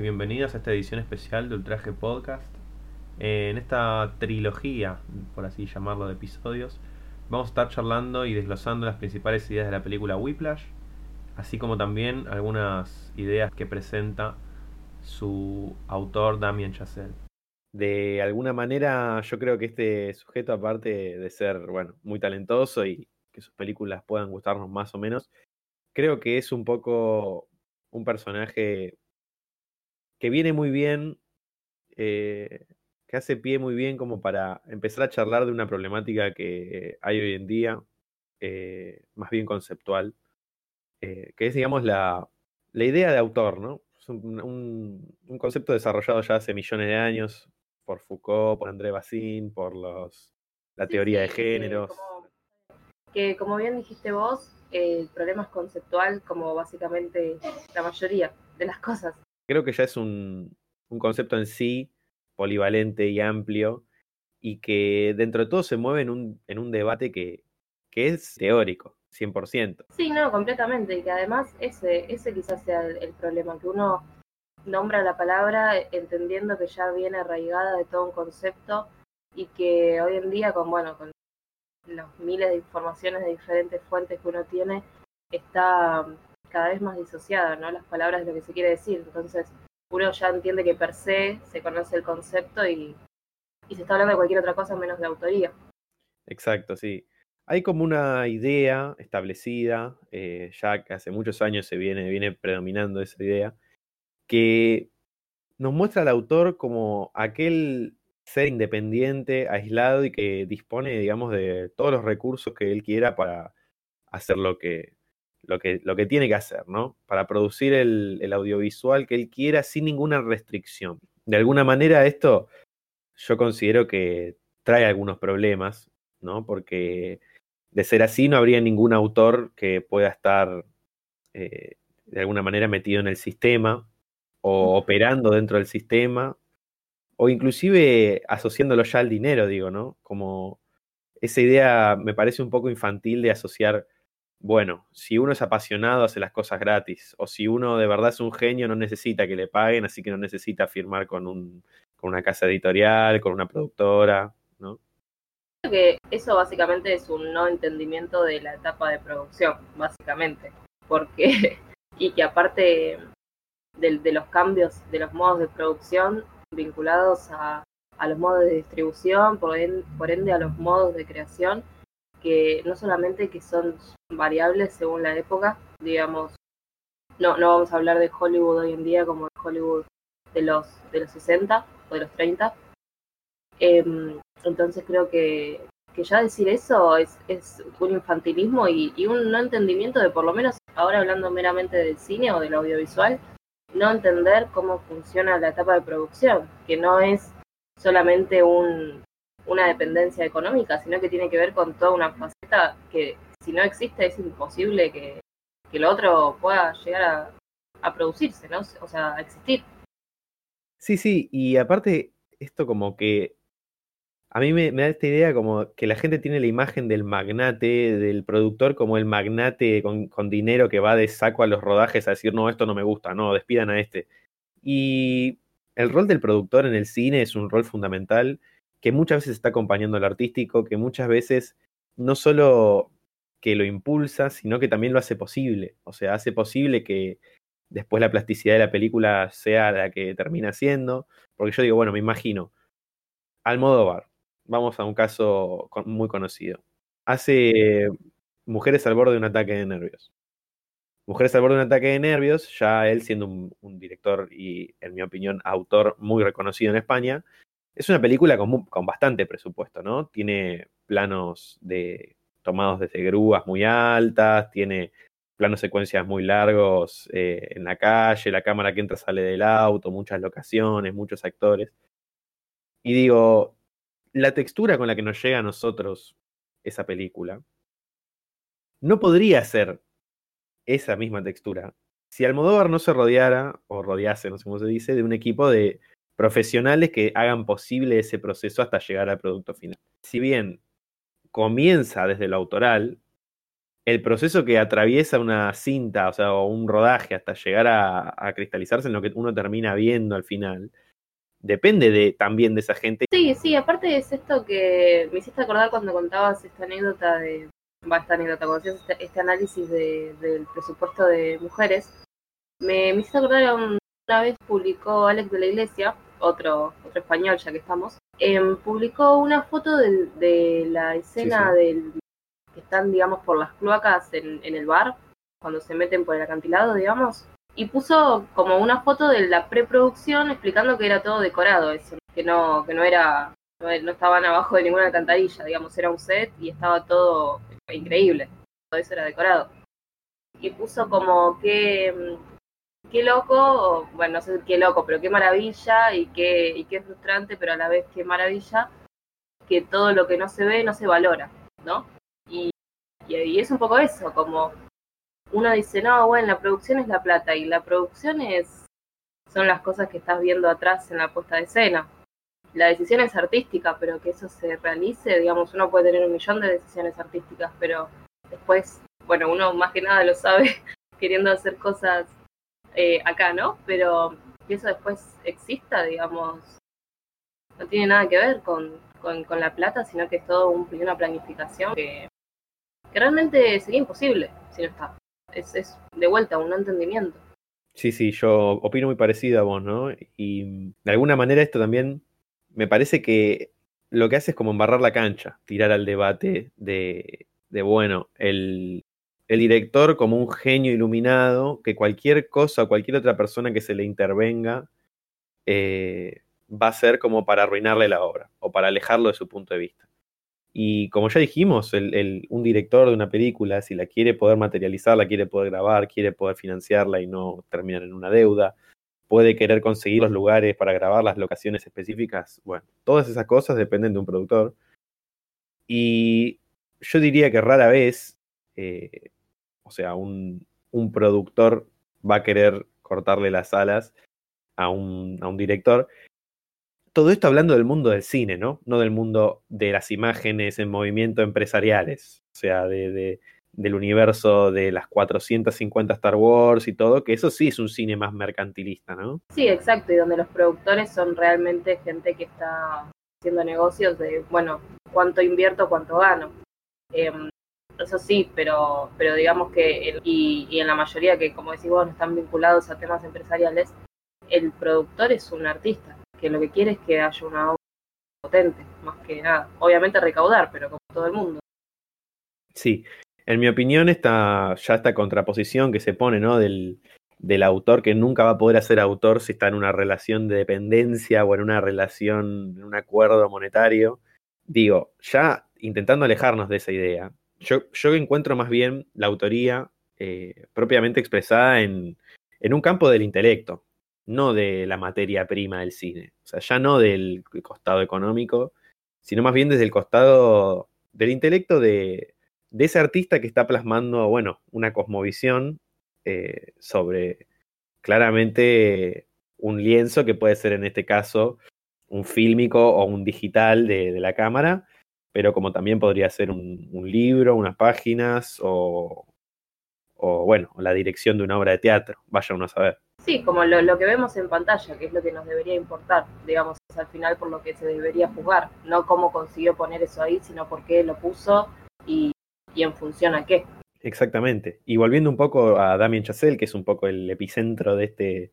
Bienvenidos y bienvenidas a esta edición especial de Ultraje Podcast. En esta trilogía, por así llamarlo, de episodios, vamos a estar charlando y desglosando las principales ideas de la película Whiplash, así como también algunas ideas que presenta su autor Damien Chazelle. De alguna manera, yo creo que este sujeto, aparte de ser, bueno, muy talentoso y que sus películas puedan gustarnos más o menos, creo que es un poco un personaje que viene muy bien, eh, que hace pie muy bien como para empezar a charlar de una problemática que hay hoy en día, eh, más bien conceptual, eh, que es, digamos, la, la, idea de autor, ¿no? Es un, un, un, concepto desarrollado ya hace millones de años por Foucault, por André Bazin, por los, la teoría sí, de géneros. Como, que como bien dijiste vos, el problema es conceptual como básicamente la mayoría de las cosas. Creo que ya es un, un concepto en sí polivalente y amplio y que dentro de todo se mueve en un, en un debate que, que es teórico, 100%. Sí, no, completamente, y que además ese, ese quizás sea el, el problema, que uno nombra la palabra entendiendo que ya viene arraigada de todo un concepto y que hoy en día con, bueno, con los miles de informaciones de diferentes fuentes que uno tiene, está cada vez más disociada, ¿no? Las palabras de lo que se quiere decir. Entonces, uno ya entiende que per se se conoce el concepto y, y se está hablando de cualquier otra cosa menos de autoría. Exacto, sí. Hay como una idea establecida, eh, ya que hace muchos años se viene, viene predominando esa idea, que nos muestra al autor como aquel ser independiente, aislado y que dispone, digamos, de todos los recursos que él quiera para hacer lo que, lo que, lo que tiene que hacer, ¿no? Para producir el, el, audiovisual que él quiera sin ninguna restricción. De alguna manera esto yo considero que trae algunos problemas, ¿no? Porque de ser así no habría ningún autor que pueda estar eh, de alguna manera metido en el sistema o operando dentro del sistema o inclusive asociándolo ya al dinero, digo, ¿no? Como esa idea me parece un poco infantil de asociar, bueno, si uno es apasionado hace las cosas gratis, o si uno de verdad es un genio no necesita que le paguen, así que no necesita firmar con, un, con una casa editorial, con una productora, ¿no? Creo que eso básicamente es un no entendimiento de la etapa de producción, básicamente, porque, y que aparte de, de los cambios de los modos de producción, vinculados a, a, los modos de distribución, por ende, por ende, a los modos de creación, que no solamente que son variables según la época, digamos, no, no vamos a hablar de Hollywood hoy en día como de Hollywood de los, de los 60 o de los 30. Eh, entonces creo que, que, ya decir eso es, es un infantilismo y, y un no entendimiento de por lo menos ahora hablando meramente del cine o del audiovisual, no entender cómo funciona la etapa de producción, que no es solamente un, una dependencia económica, sino que tiene que ver con toda una faceta que si no existe es imposible que, que lo otro pueda llegar a, producirse, ¿no? O sea, a existir. Sí, sí, y aparte esto como que a mí me, me, da esta idea como que la gente tiene la imagen del magnate, del productor, como el magnate con, con, dinero que va de saco a los rodajes a decir, no, esto no me gusta, no, despidan a este. Y el rol del productor en el cine es un rol fundamental que muchas veces está acompañando al artístico, que muchas veces no solo que lo impulsa, sino que también lo hace posible. O sea, hace posible que después la plasticidad de la película sea la que termina siendo. Porque yo digo, bueno, me imagino, Almodóvar, vamos a un caso muy conocido. Hace Mujeres al borde de un ataque de nervios. Mujeres al borde de un ataque de nervios, ya él siendo un, un director y, en mi opinión, autor muy reconocido en España, es una película con, bastante presupuesto, ¿no? Tiene planos de, tomados desde grúas muy altas, tiene planos secuencias muy largos eh, en la calle, la cámara que entra sale del auto, muchas locaciones, muchos actores. Y digo, la textura con la que nos llega a nosotros esa película no podría ser esa misma textura si Almodóvar no se rodeara, o rodease, no sé cómo se dice, de un equipo de profesionales que hagan posible ese proceso hasta llegar al producto final. Si bien comienza desde lo autoral, el proceso que atraviesa una cinta, o sea, o un rodaje hasta llegar a, cristalizarse en lo que uno termina viendo al final, depende de, también de esa gente. Sí, sí, aparte es esto que me hiciste acordar cuando contabas esta anécdota de, va, esta anécdota, cuando hacías este, este análisis de, del presupuesto de mujeres, me, me hiciste acordar una vez publicó Alex de la Iglesia, otro, otro español ya que estamos, em, publicó una foto del- de, la escena Sí, del que están, digamos, por las cloacas en, en el bar, cuando se meten por el acantilado, digamos, y puso como una foto de la preproducción explicando que era todo decorado eso, que no, que no era, no, no estaban abajo de ninguna alcantarilla, digamos, era un set y estaba todo increíble, todo eso era decorado. Y puso como que mm, qué loco, bueno, no sé qué loco, pero qué maravilla y qué, y qué frustrante, pero a la vez qué maravilla que todo lo que no se ve no se valora, ¿no? Y, y, y es un poco eso, como uno dice, no, bueno, la producción es la plata y la producción es son las cosas que estás viendo atrás en la puesta de escena. La decisión es artística, pero que eso se realice, digamos, uno puede tener un millón de decisiones artísticas, pero después, bueno, uno más que nada lo sabe queriendo hacer cosas eh, acá, ¿no? Pero que eso después exista, digamos, no tiene nada que ver con, con, la plata, sino que es todo un, una planificación que, realmente sería imposible si no está. Es, es de vuelta un entendimiento. Sí, sí, yo opino muy parecido a vos, ¿no? Y de alguna manera esto también me parece que lo que hace es como embarrar la cancha, tirar al debate de, de bueno, el, el director como un genio iluminado, que cualquier cosa cualquier otra persona que se le intervenga eh, va a ser como para arruinarle la obra o para alejarlo de su punto de vista. Y como ya dijimos, el, un director de una película, si la quiere poder materializar, la quiere poder grabar, quiere poder financiarla y no terminar en una deuda, puede querer conseguir los lugares para grabar las locaciones específicas. Bueno, todas esas cosas dependen de un productor. Y yo diría que rara vez, eh, o sea, un, un, productor va a querer cortarle las alas a un, a un director todo esto hablando del mundo del cine, ¿no? No del mundo de las imágenes en movimiento empresariales, o sea, de, de, del universo de las 450 Star Wars y todo, que eso sí es un cine más mercantilista, ¿no? Sí, exacto, y donde los productores son realmente gente que está haciendo negocios de, bueno, cuánto invierto, cuánto gano. Eh, eso sí, pero, pero digamos que, y, en la mayoría que, como decís vos, no están vinculados a temas empresariales, el productor es un artista que lo que quiere es que haya una obra potente, más que nada. Obviamente recaudar, pero como todo el mundo. Sí, en mi opinión, esta, ya esta contraposición que se pone, ¿no? Del, del autor que nunca va a poder ser autor si está en una relación de dependencia o en una relación, en un acuerdo monetario. Digo, ya intentando alejarnos de esa idea, yo, yo encuentro más bien la autoría eh, propiamente expresada en, en un campo del intelecto, no de la materia prima del cine. O sea, ya no del costado económico, sino más bien desde el costado del intelecto de, de ese artista que está plasmando, bueno, una cosmovisión eh, sobre claramente un lienzo que puede ser en este caso un fílmico o un digital de, de la cámara, pero como también podría ser un, un libro, unas páginas o, o, bueno, la dirección de una obra de teatro, vaya uno a saber. Sí, como lo, lo, que vemos en pantalla, que es lo que nos debería importar, digamos, es al final por lo que se debería jugar, no cómo consiguió poner eso ahí, sino por qué lo puso y, y en función a qué. Exactamente. Y volviendo un poco a Damien Chazelle, que es un poco el epicentro de este,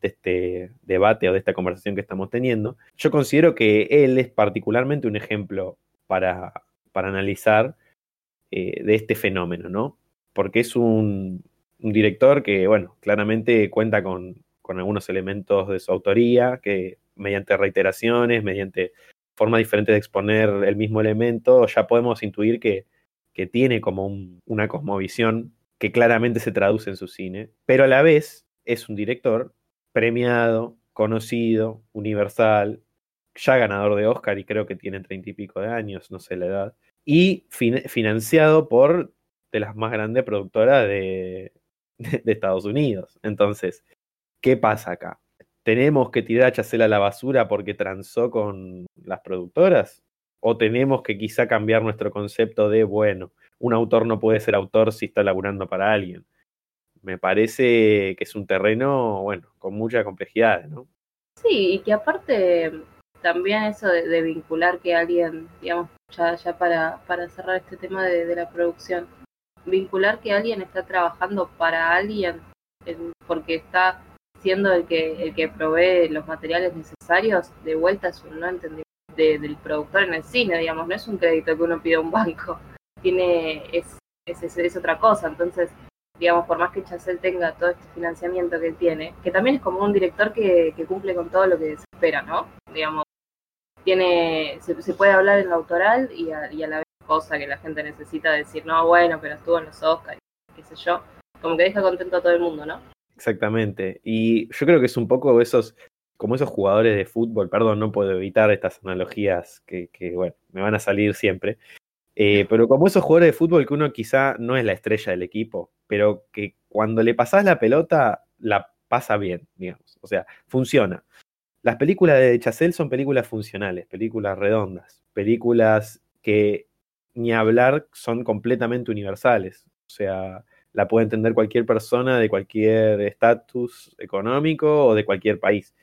de este debate o de esta conversación que estamos teniendo, yo considero que él es particularmente un ejemplo para, para analizar eh, de este fenómeno, ¿no? Porque es un, director que, bueno, claramente cuenta con, con, algunos elementos de su autoría, que mediante reiteraciones, mediante formas diferentes de exponer el mismo elemento, ya podemos intuir que, que tiene como un, una cosmovisión que claramente se traduce en su cine, pero a la vez es un director premiado, conocido, universal, ya ganador de Oscar y creo que tiene treinta y pico de años, no sé la edad, y fin financiado por de las más grandes productoras de, de, de, Estados Unidos. Entonces, ¿qué pasa acá? ¿Tenemos que tirar a Chacel a la basura porque transó con las productoras? ¿O tenemos que quizá cambiar nuestro concepto de, bueno, un autor no puede ser autor si está laburando para alguien. Me parece que es un terreno, bueno, con mucha complejidad, ¿no? Sí, y que aparte también eso de, vincular que alguien, digamos, ya, para, para cerrar este tema de, la producción, vincular que alguien está trabajando para alguien porque está siendo el que, el que provee los materiales necesarios, de vuelta es un no entendimiento del productor en el cine, digamos, no es un crédito que uno pide a un banco, tiene, es, es, es, otra cosa, entonces, digamos, por más que Chazelle tenga todo este financiamiento que tiene, que también es como un director que, que cumple con todo lo que se espera, ¿no? Digamos, tiene, se, puede hablar en lo autoral y a, y a la vez cosa que la gente necesita decir, no, bueno, pero estuvo en los Oscars, qué sé yo, como que deja contento a todo el mundo, ¿no? Exactamente. Y yo creo que es un poco esos, como esos jugadores de fútbol, perdón, no puedo evitar estas analogías que, que bueno, me van a salir siempre. Eh, pero como esos jugadores de fútbol que uno quizá no es la estrella del equipo, pero que cuando le pasás la pelota, la pasa bien, digamos. O sea, funciona. Las películas de Chazelle son películas funcionales, películas redondas, películas que ni hablar son completamente universales. O sea, la puede entender cualquier persona de cualquier estatus económico o de cualquier país.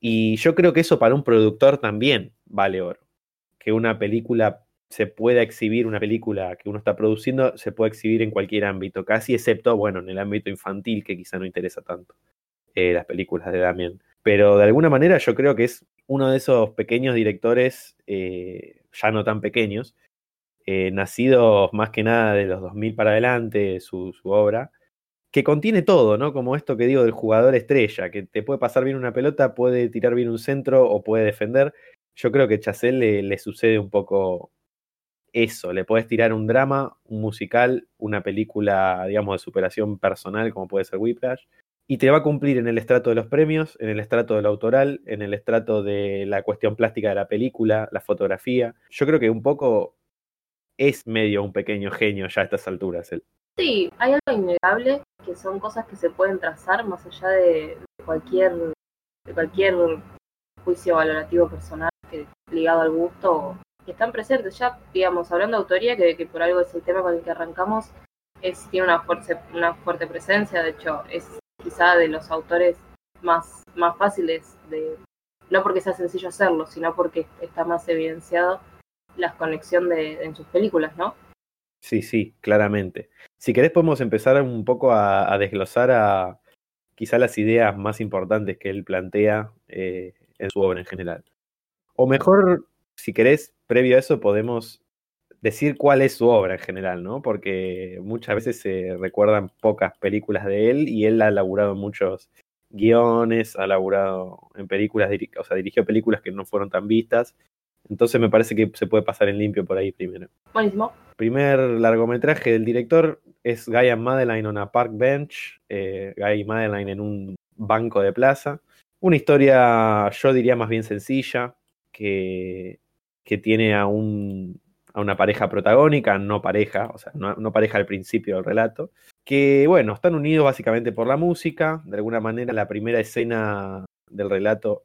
Y yo creo que eso para un productor también vale oro. Que una película se pueda exhibir, una película que uno está produciendo, se puede exhibir en cualquier ámbito, casi excepto, bueno, en el ámbito infantil, que quizá no interesa tanto, eh, las películas de Damien. Pero de alguna manera yo creo que es uno de esos pequeños directores, eh, ya no tan pequeños, eh, nacidos más que nada de los 2000 para adelante, su, obra, que contiene todo, ¿no? Como esto que digo del jugador estrella, que te puede pasar bien una pelota, puede tirar bien un centro o puede defender. Yo creo que Chazelle le, le sucede un poco eso, le puedes tirar un drama, un musical, una película, digamos, de superación personal, como puede ser Whiplash, y te va a cumplir en el estrato de los premios, en el estrato del autoral, en el estrato de la cuestión plástica de la película, la fotografía. Yo creo que un poco es medio un pequeño genio ya a estas alturas. Él. Sí, hay algo innegable que son cosas que se pueden trazar más allá de cualquier, de cualquier juicio valorativo personal que, ligado al gusto, que están presentes ya, digamos, hablando de autoría, que, que por algo es el tema con el que arrancamos, es, tiene una fuerte, una fuerte presencia, de hecho es quizá de los autores más, más fáciles de, no porque sea sencillo hacerlo, sino porque está más evidenciado la conexión de, en sus películas, ¿no? Sí, sí, claramente. Si querés podemos empezar un poco a, desglosar a quizá las ideas más importantes que él plantea eh, en su obra en general. O mejor, si querés, previo a eso podemos decir cuál es su obra en general, ¿no? Porque muchas veces se recuerdan pocas películas de él y él ha laburado en muchos guiones, ha laburado en películas, o sea, dirigió películas que no fueron tan vistas entonces me parece que se puede pasar en limpio por ahí primero. Buenísimo. Primer largometraje del director es Guy and Madeline on a Park Bench. Eh, Guy y Madeline en un banco de plaza. Una historia, yo diría más bien sencilla, que, que tiene a, un, a una pareja protagónica, no pareja, o sea, no, no pareja al principio del relato, que bueno, están unidos básicamente por la música. De alguna manera, la primera escena del relato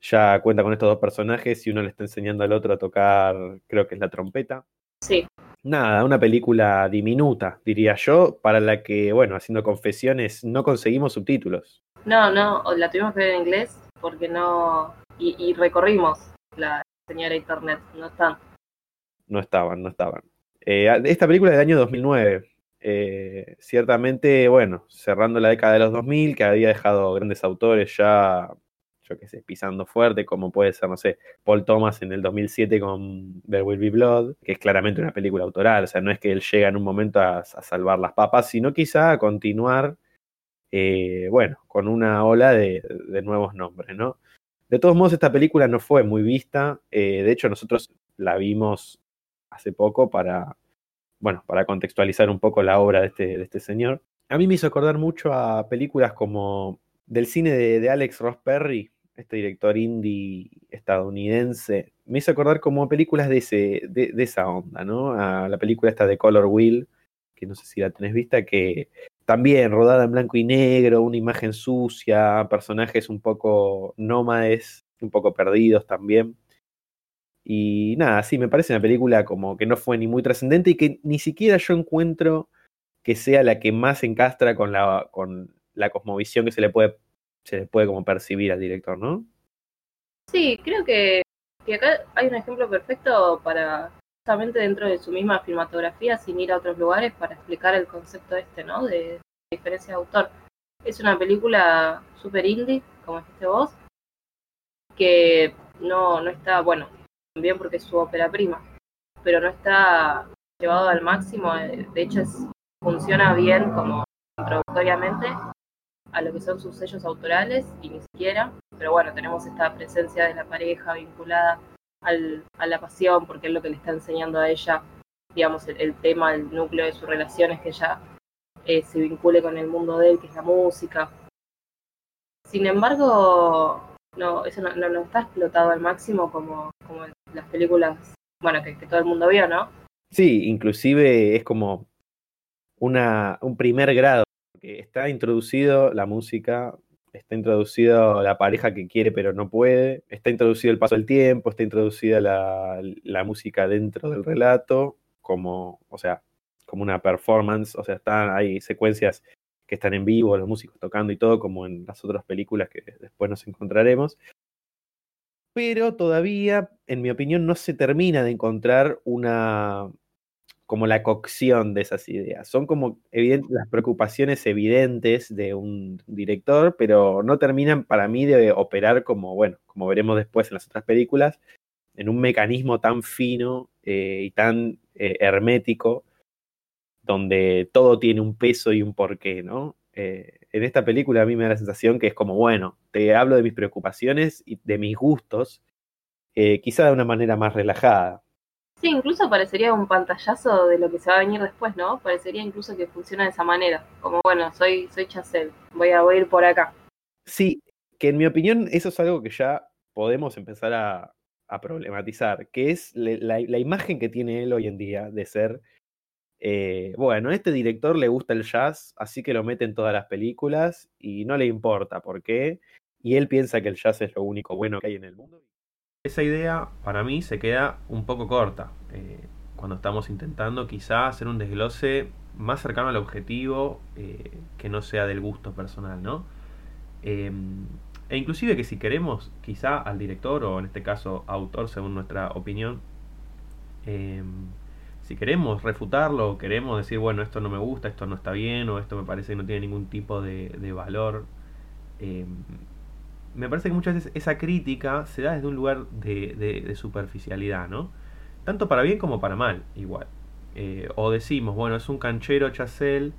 ya cuenta con estos dos personajes y uno le está enseñando al otro a tocar, creo que es la trompeta. Sí. Nada, una película diminuta, diría yo, para la que, bueno, haciendo confesiones, no conseguimos subtítulos. No, no, la tuvimos que ver en inglés porque no. Y, recorrimos la señora internet, no están. No estaban, no estaban. Eh, esta película es del año 2009. Eh, ciertamente, bueno, cerrando la década de los 2000, que había dejado grandes autores ya yo qué sé, pisando fuerte, como puede ser, no sé, Paul Thomas en el 2007 con There Will Be Blood, que es claramente una película autoral, o sea, no es que él llega en un momento a, salvar las papas, sino quizá a continuar, eh, bueno, con una ola de, nuevos nombres, ¿no? De todos modos, esta película no fue muy vista, de hecho nosotros la vimos hace poco para, bueno, para contextualizar un poco la obra de este, de este señor. A mí me hizo acordar mucho a películas como del cine de, Alex Ross Perry, este director indie estadounidense, me hizo acordar como películas de, ese, de, de, esa onda, ¿no? A la película esta de Color Wheel, que no sé si la tenés vista, que también rodada en blanco y negro, una imagen sucia, personajes un poco nómades, un poco perdidos también. Y nada, sí, me parece una película como que no fue ni muy trascendente y que ni siquiera yo encuentro que sea la que más encastra con la, con la cosmovisión que se le puede, se le puede como percibir al director, ¿no? Sí, creo que, que acá hay un ejemplo perfecto para justamente dentro de su misma filmatografía, sin ir a otros lugares, para explicar el concepto este, ¿no? De, diferencia de autor. Es una película super indie, como dijiste vos, que no, no está, bueno, también porque es su ópera prima, pero no está llevado al máximo, de hecho es, funciona bien como introductoriamente a lo que son sus sellos autorales y ni siquiera, pero bueno, tenemos esta presencia de la pareja vinculada al, a la pasión, porque es lo que le está enseñando a ella, digamos, el, tema, el núcleo de sus relaciones, que ella eh, se vincule con el mundo de él, que es la música. Sin embargo, no, eso no, no, está explotado al máximo como, como las películas, bueno, que, todo el mundo vio, ¿no? Sí, inclusive es como una, un primer grado, porque está introducido la música, está introducido la pareja que quiere pero no puede, está introducido el paso del tiempo, está introducida la, la música dentro del relato, como, o sea, como una performance, o sea, están, hay secuencias que están en vivo, los músicos tocando y todo, como en las otras películas que después nos encontraremos. Pero todavía, en mi opinión, no se termina de encontrar una como la cocción de esas ideas. Son como las preocupaciones evidentes de un director, pero no terminan para mí de operar como, bueno, como veremos después en las otras películas, en un mecanismo tan fino eh, y tan eh, hermético donde todo tiene un peso y un porqué, ¿no? Eh, en esta película a mí me da la sensación que es como, bueno, te hablo de mis preocupaciones y de mis gustos, eh, quizá de una manera más relajada. Sí, incluso parecería un pantallazo de lo que se va a venir después, ¿no? Parecería incluso que funciona de esa manera, como, bueno, soy, soy Chacel, voy a, ir por acá. Sí, que en mi opinión eso es algo que ya podemos empezar a, problematizar, que es la, la, imagen que tiene él hoy en día de ser eh, bueno, este director le gusta el jazz, así que lo mete en todas las películas y no le importa por qué. Y él piensa que el jazz es lo único bueno que hay en el mundo. Esa idea para mí se queda un poco corta eh, cuando estamos intentando quizá hacer un desglose más cercano al objetivo eh, que no sea del gusto personal, ¿no? E inclusive que si queremos quizá al director o en este caso autor según nuestra opinión, si queremos refutarlo, queremos decir, bueno, esto no me gusta, esto no está bien, o esto me parece que no tiene ningún tipo de, valor, em, me parece que muchas veces esa crítica se da desde un lugar de, superficialidad, ¿no? Tanto para bien como para mal, igual. Eh, o decimos, bueno, es un canchero chasel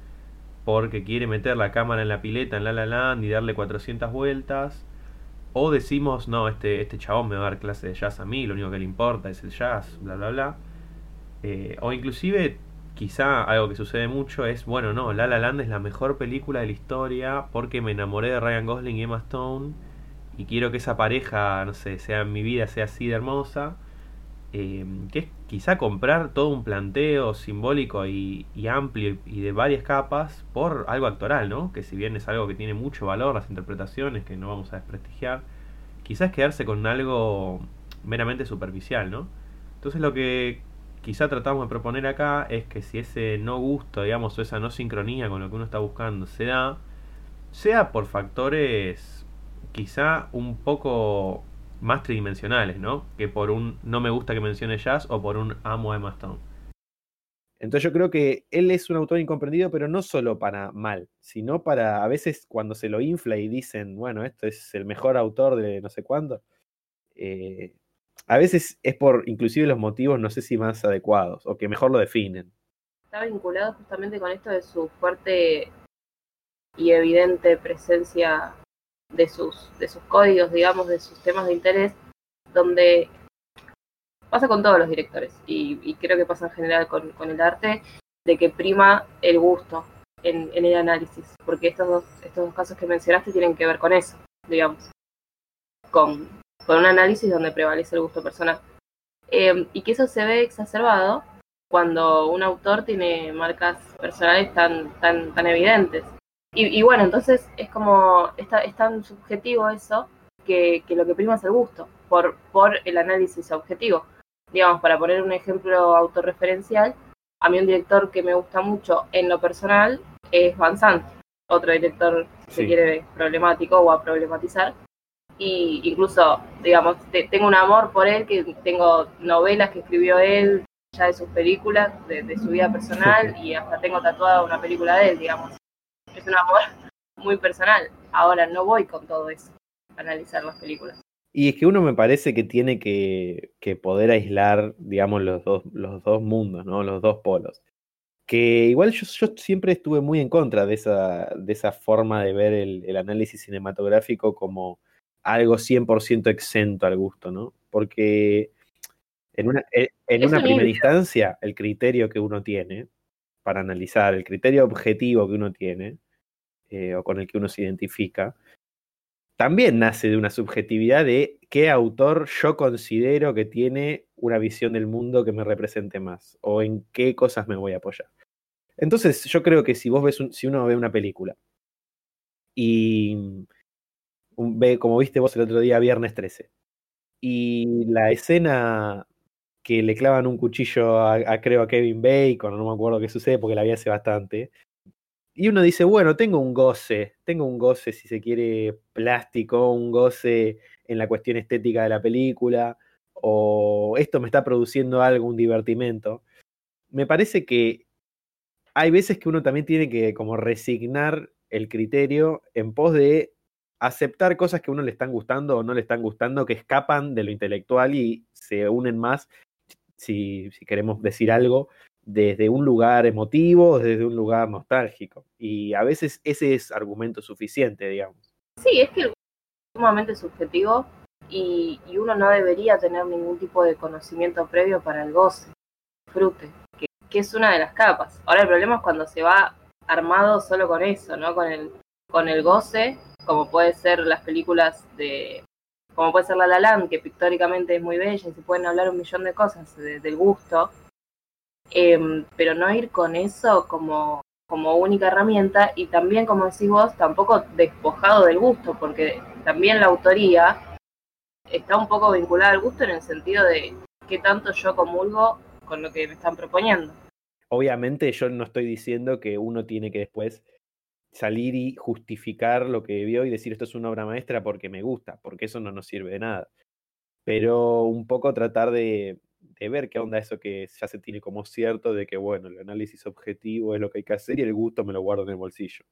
porque quiere meter la cámara en la pileta en La La Land y darle 400 vueltas. O decimos, no, este, este chabón me va a dar clase de jazz a mí, lo único que le importa es el jazz, bla, bla, bla. Eh, o inclusive, quizá algo que sucede mucho es, bueno, no, La La Land es la mejor película de la historia porque me enamoré de Ryan Gosling y Emma Stone y quiero que esa pareja, no sé, sea en mi vida, sea así de hermosa. Eh, que es quizá comprar todo un planteo simbólico y, amplio y de varias capas por algo actoral, ¿no? Que si bien es algo que tiene mucho valor, las interpretaciones, que no vamos a desprestigiar, quizás quedarse con algo meramente superficial, ¿no? Entonces lo que quizá tratamos de proponer acá es que si ese no gusto, digamos, o esa no sincronía con lo que uno está buscando se da, sea por factores quizá un poco más tridimensionales, ¿no? Que por un no me gusta que mencione jazz o por un amo a Emma Stone. Entonces yo creo que él es un autor incomprendido, pero no solo para mal, sino para a veces cuando se lo infla y dicen, bueno, esto es el mejor autor de no sé cuándo, eh, a veces es por inclusive los motivos, no sé si más adecuados o que mejor lo definen. Está vinculado justamente con esto de su fuerte y evidente presencia de sus, de sus códigos, digamos, de sus temas de interés, donde pasa con todos los directores y, creo que pasa en general con, el arte, de que prima el gusto en, en, el análisis, porque estos dos, estos dos casos que mencionaste tienen que ver con eso, digamos, con con un análisis donde prevalece el gusto personal. Eh, y que eso se ve exacerbado cuando un autor tiene marcas personales tan, tan, tan evidentes. Y, bueno, entonces es como, está, es tan subjetivo eso que, que, lo que prima es el gusto, por, por el análisis objetivo. digamos, para poner un ejemplo autorreferencial, a mí un director que me gusta mucho en lo personal es Van Sant, otro director, si quiere, problemático o a problematizar. Y incluso, digamos, tengo un amor por él, que tengo novelas que escribió él, ya de sus películas, de, su vida personal, y hasta tengo tatuada una película de él, digamos. Es un amor muy personal. Ahora no voy con todo eso a analizar las películas. Y es que uno me parece que tiene que, poder aislar, digamos, los dos, los dos mundos, ¿no? Los dos polos. Que igual yo, yo siempre estuve muy en contra de esa, de esa forma de ver el, análisis cinematográfico como algo 100% exento al gusto, ¿no? Porque en una, en una primera instancia, el criterio que uno tiene para analizar, el criterio objetivo que uno tiene, eh, o con el que uno se identifica, también nace de una subjetividad de qué autor yo considero que tiene una visión del mundo que me represente más o en qué cosas me voy a apoyar. Entonces, yo creo que si vos ves si uno ve una película y ve, como viste vos el otro día, Viernes 13, y la escena que le clavan un cuchillo a, a creo a Kevin Bacon, no me acuerdo qué sucede porque la vi hace bastante, y uno dice, bueno, tengo un goce, tengo un goce, si se quiere, plástico, un goce en la cuestión estética de la película, o esto me está produciendo algo, un divertimento. Me parece que hay veces que uno también tiene que como resignar el criterio en pos de aceptar cosas que a uno le están gustando o no le están gustando, que escapan de lo intelectual y se unen más, si, si queremos decir algo, desde un lugar emotivo, desde un lugar nostálgico. Y a veces ese es argumento suficiente, digamos. Sí, es que es sumamente subjetivo y, uno no debería tener ningún tipo de conocimiento previo para el goce, disfrute, que, que, es una de las capas. Ahora el problema es cuando se va armado solo con eso, ¿no? El, con el goce, como puede ser las películas de como puede ser La La Land, que pictóricamente es muy bella y se pueden hablar un millón de cosas del gusto, Em, pero no ir con eso como, como única herramienta y también, como decís vos, tampoco despojado del gusto, porque también la autoría está un poco vinculada al gusto en el sentido de qué tanto yo comulgo con lo que me están proponiendo. Obviamente yo no estoy diciendo que uno tiene que después salir y justificar lo que vio y decir esto es una obra maestra porque me gusta, porque eso no nos sirve de nada. Pero un poco tratar de, ver qué onda eso que ya se tiene como cierto de que, bueno, el análisis objetivo es lo que hay que hacer y el gusto me lo guardo en el bolsillo.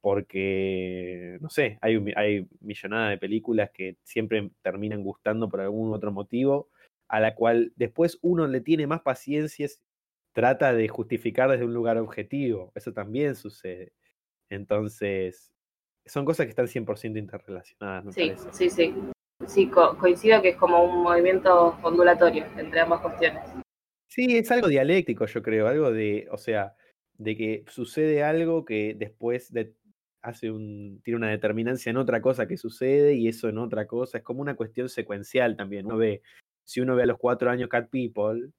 Porque, no sé, hay, hay millonada de películas que siempre terminan gustando por algún otro motivo, a la cual después uno le tiene más paciencia, trata de justificar desde un lugar objetivo. Eso también sucede. Entonces, son cosas que están 100% interrelacionadas. Me sí, sí, sí sí, coincido que es como un movimiento ondulatorio entre ambas cuestiones. Sí, es algo dialéctico, yo creo, algo de, o sea, de que sucede algo que después de, hace un, tiene una determinancia en otra cosa que sucede y eso en otra cosa, es como una cuestión secuencial también. Uno ve, si uno ve a los cuatro años Cat People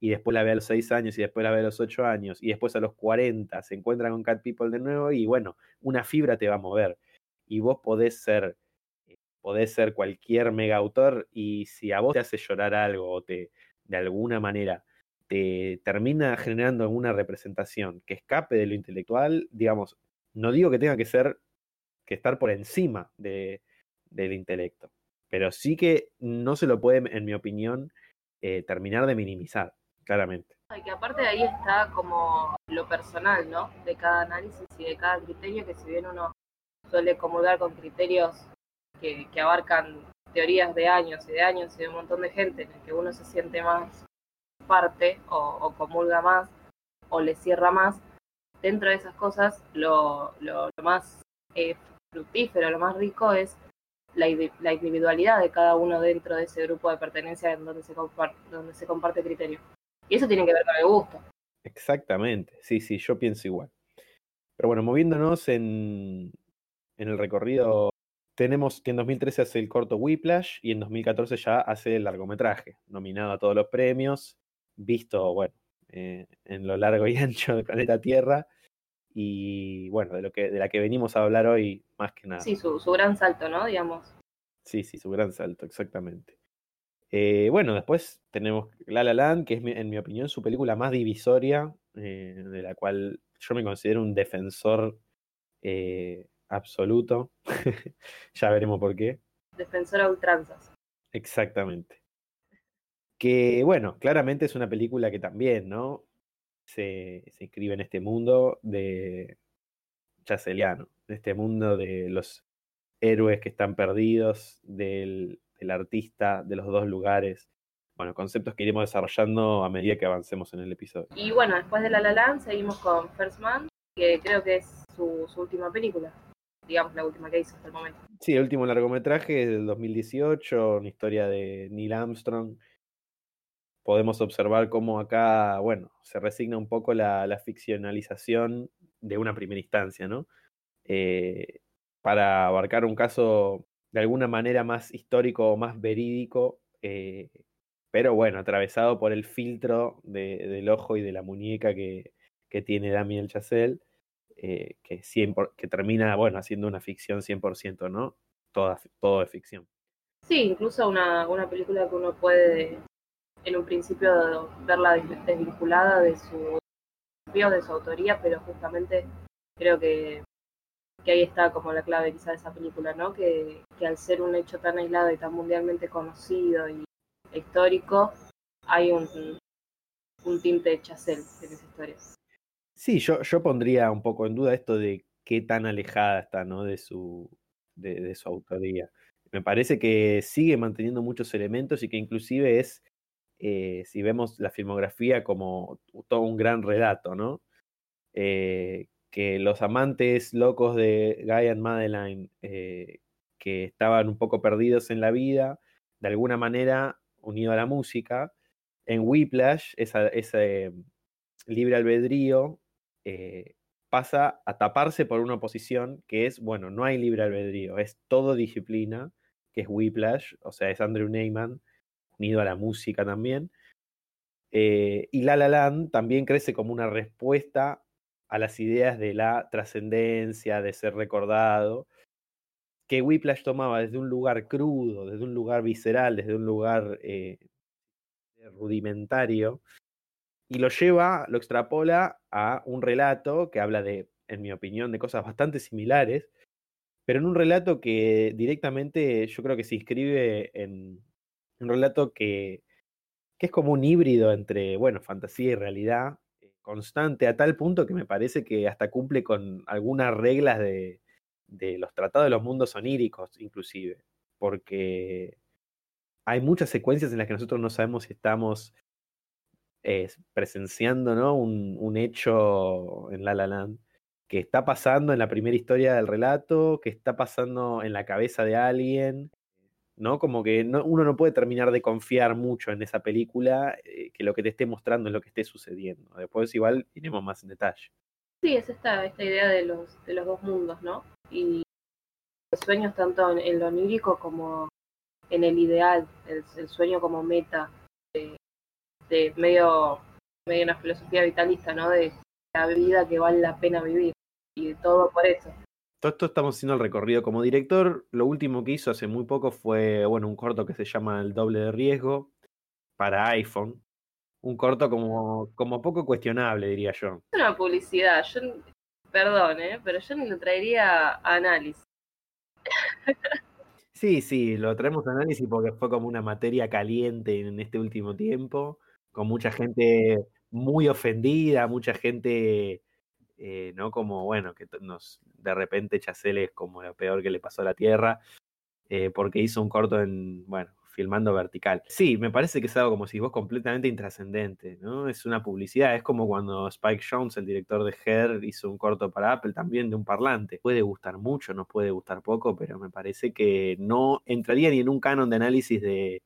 y después la ve a los seis años y después la ve a los ocho años y después a los cuarenta se encuentra con Cat People de nuevo y bueno, una fibra te va a mover. Y vos podés ser podés ser cualquier mega autor y si a vos te hace llorar algo o te, de alguna manera, te termina generando alguna representación que escape de lo intelectual, digamos, no digo que tenga que ser, que estar por encima de, del intelecto, pero sí que no se lo puede, en mi opinión, eh, terminar de minimizar, claramente. Que aparte de ahí está como lo personal, ¿no? De cada análisis y de cada criterio, que si bien uno suele comulgar con criterios que, abarcan teorías de años y de años y de un montón de gente en el que uno se siente más parte o, comulga más o le cierra más, dentro de esas cosas lo, lo, más eh, fructífero, lo más rico es la, individualidad de cada uno dentro de ese grupo de pertenencia en donde se, donde se comparte criterio. Y eso tiene que ver con el gusto. Exactamente, sí, sí, yo pienso igual. Pero bueno, moviéndonos en, en el recorrido tenemos que en 2013 hace el corto Whiplash y en 2014 ya hace el largometraje, nominado a todos los premios, visto, bueno, eh, en lo largo y ancho del planeta Tierra. Y bueno, de lo que, de la que venimos a hablar hoy, más que nada. Sí, su, gran salto, ¿no? Digamos. Sí, sí, su gran salto, exactamente. Eh, bueno, después tenemos La La Land, que es en mi opinión su película más divisoria, eh, de la cual yo me considero un defensor eh, absoluto. ya veremos por qué. Defensor a ultranzas. Exactamente. Que bueno, claramente es una película que también, ¿no? Se, se inscribe en este mundo de Chaseliano, en este mundo de los héroes que están perdidos, del, del artista, de los dos lugares. Bueno, conceptos que iremos desarrollando a medida que avancemos en el episodio. Y bueno, después de La La Land seguimos con First Man, que creo que es su, su última película digamos, la última que hizo hasta el momento. Sí, el último largometraje es del 2018, una historia de Neil Armstrong. Podemos observar cómo acá, bueno, se resigna un poco la, la ficcionalización de una primera instancia, ¿no? Eh, para abarcar un caso de alguna manera más histórico o más verídico, eh, pero bueno, atravesado por el filtro de, del ojo y de la muñeca que, tiene Damien Chazelle eh, que, termina, bueno, haciendo una ficción 100%, ¿no? Toda, todo de ficción. Sí, incluso una, una película que uno puede en un principio verla desvinculada de su de su autoría, pero justamente creo que, que ahí está como la clave quizá de esa película, ¿no? Que, que al ser un hecho tan aislado y tan mundialmente conocido y histórico, hay un, un tinte de Chazelle en esa historia. Sí, yo, yo pondría un poco en duda esto de qué tan alejada está, ¿no? De su, de su autoría. Me parece que sigue manteniendo muchos elementos y que inclusive es, eh, si vemos la filmografía, como todo un gran relato, ¿no? Eh, que los amantes locos de Guy and Madeline, eh, que estaban un poco perdidos en la vida, de alguna manera unido a la música, en Whiplash, ese libre albedrío eh, pasa a taparse por una oposición que es, bueno, no hay libre albedrío, es todo disciplina, que es Whiplash, o sea, es Andrew Neyman, unido a la música también. Eh, y La La Land también crece como una respuesta a las ideas de la trascendencia, de ser recordado, que Whiplash tomaba desde un lugar crudo, desde un lugar visceral, desde un lugar eh, rudimentario, y lo lleva, lo extrapola a un relato que habla de, en mi opinión, de cosas bastante similares, pero en un relato que directamente yo creo que se inscribe en un relato que, que es como un híbrido entre, bueno, fantasía y realidad constante, a tal punto que me parece que hasta cumple con algunas reglas de, de los tratados de los mundos oníricos, inclusive, porque hay muchas secuencias en las que nosotros no sabemos si estamos eh, presenciando ¿no? un, un, hecho en La La Land que está pasando en la primera historia del relato, que está pasando en la cabeza de alguien, ¿no? Como que no, uno no puede terminar de confiar mucho en esa película, eh, que lo que te esté mostrando es lo que esté sucediendo. Después igual iremos más en detalle. Sí, es esta, esta idea de los, de los dos mundos, ¿no? Y los sueños tanto en, lo onírico como en el ideal, el, el sueño como meta, de, de medio, medio una filosofía vitalista, ¿no? De la vida que vale la pena vivir y todo por eso. Todo esto estamos haciendo el recorrido como director. Lo último que hizo hace muy poco fue, bueno, un corto que se llama El doble de riesgo para iPhone. Un corto como, como poco cuestionable, diría yo. Es una publicidad. Yo, perdón, ¿eh? pero yo ni lo traería a análisis. Sí, sí, lo traemos a análisis porque fue como una materia caliente en este último tiempo con mucha gente muy ofendida, mucha gente, eh, ¿no? Como, bueno, que nos de repente Chacel es como lo peor que le pasó a la Tierra, eh, porque hizo un corto en, bueno, filmando vertical. Sí, me parece que es algo como si vos completamente intrascendente, ¿no? Es una publicidad, es como cuando Spike Jones, el director de Her, hizo un corto para Apple también de un parlante. Puede gustar mucho, nos puede gustar poco, pero me parece que no entraría ni en un canon de análisis de,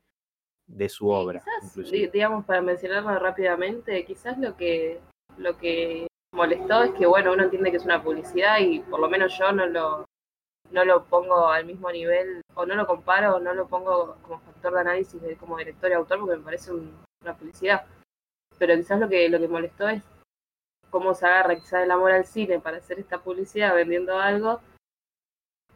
de su obra. Quizás, digamos, para mencionarlo rápidamente, quizás lo que, lo que molestó es que, bueno, uno entiende que es una publicidad y por lo menos yo no lo, no lo pongo al mismo nivel, o no lo comparo, o no lo pongo como factor de análisis de, como director y autor, porque me parece un, una publicidad. Pero quizás lo que, lo que molestó es cómo se agarra quizás el amor al cine para hacer esta publicidad vendiendo algo,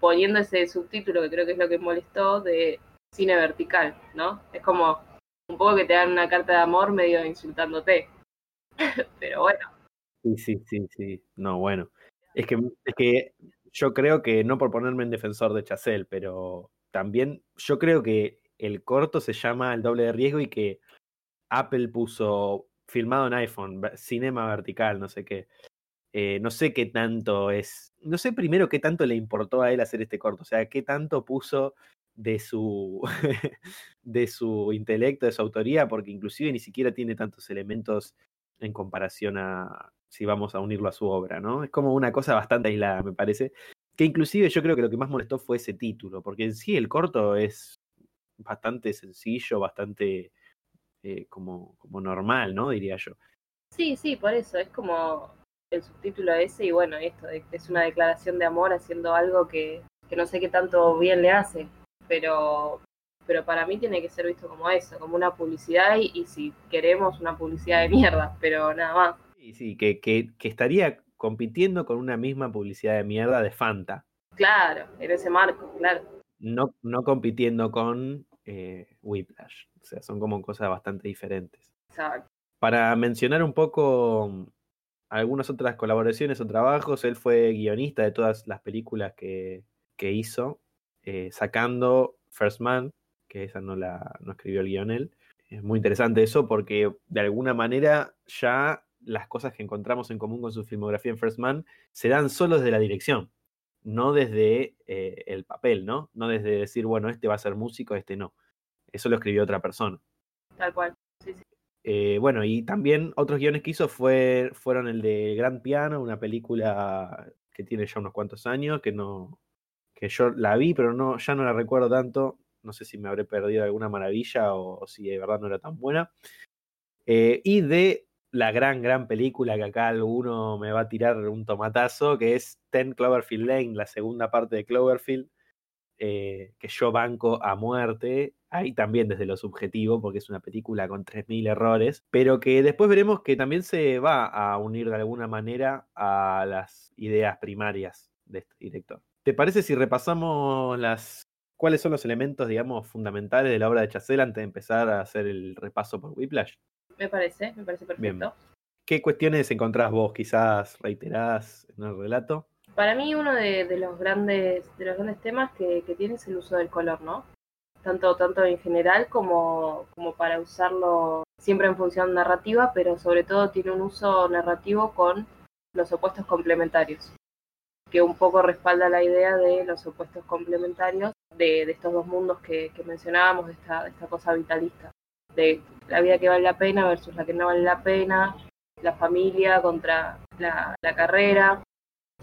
poniendo ese subtítulo que creo que es lo que molestó de cine vertical, ¿no? Es como un poco que te dan una carta de amor medio insultándote. Pero bueno. Sí, sí, sí, sí. No, bueno. Es que, es que yo creo que, no por ponerme en defensor de Chazelle, pero también yo creo que el corto se llama El doble de riesgo y que Apple puso filmado en iPhone, cinema vertical, no sé qué. Eh, no sé qué tanto es, no sé primero qué tanto le importó a él hacer este corto, o sea, qué tanto puso de su, de su intelecto, de su autoría, porque inclusive ni siquiera tiene tantos elementos en comparación a si vamos a unirlo a su obra, ¿no? Es como una cosa bastante aislada, me parece. Que inclusive yo creo que lo que más molestó fue ese título, porque en sí el corto es bastante sencillo, bastante eh, como, como normal, ¿no? Diría yo. Sí, sí, por eso, es como el subtítulo ese y bueno, esto es una declaración de amor haciendo algo que, que no sé qué tanto bien le hace, pero, pero para mí tiene que ser visto como eso, como una publicidad y, si queremos una publicidad de mierda, pero nada más. Sí, sí, que, que, que estaría compitiendo con una misma publicidad de mierda de Fanta. Claro, en ese marco, claro. No, no compitiendo con eh, Whiplash. O sea, son como cosas bastante diferentes. Exacto. Para mencionar un poco algunas otras colaboraciones o trabajos, él fue guionista de todas las películas que, que hizo, eh, sacando First Man, que esa no la no escribió el guion él. Es muy interesante eso porque de alguna manera ya las cosas que encontramos en común con su filmografía en First Man se dan solo desde la dirección, no desde eh, el papel, ¿no? No desde decir, bueno, este va a ser músico, este no. Eso lo escribió otra persona. Tal cual, sí, sí. Eh, bueno, y también otros guiones que hizo fue, fueron el de Gran Piano, una película que tiene ya unos cuantos años, que no que yo la vi, pero no, ya no la recuerdo tanto. No sé si me habré perdido alguna maravilla o, si de verdad no era tan buena. Eh, y de la gran, gran película que acá alguno me va a tirar un tomatazo, que es Ten Cloverfield Lane, la segunda parte de Cloverfield, eh, que yo banco a muerte, ahí también desde lo subjetivo, porque es una película con 3.000 errores, pero que después veremos que también se va a unir de alguna manera a las ideas primarias de este director. ¿Te parece si repasamos las cuáles son los elementos, digamos, fundamentales de la obra de Chazelle antes de empezar a hacer el repaso por Whiplash? Me parece, me parece perfecto. ¿Qué cuestiones encontrás vos, quizás reiteradas en el relato? Para mí uno de, los grandes de los grandes temas que, tiene es el uso del color, ¿no? Tanto, tanto en general como, como para usarlo siempre en función narrativa, pero sobre todo tiene un uso narrativo con los opuestos complementarios, que un poco respalda la idea de los opuestos complementarios de, estos dos mundos que, mencionábamos, de esta, de esta cosa vitalista de la vida que vale la pena versus la que no vale la pena, la familia contra la, carrera,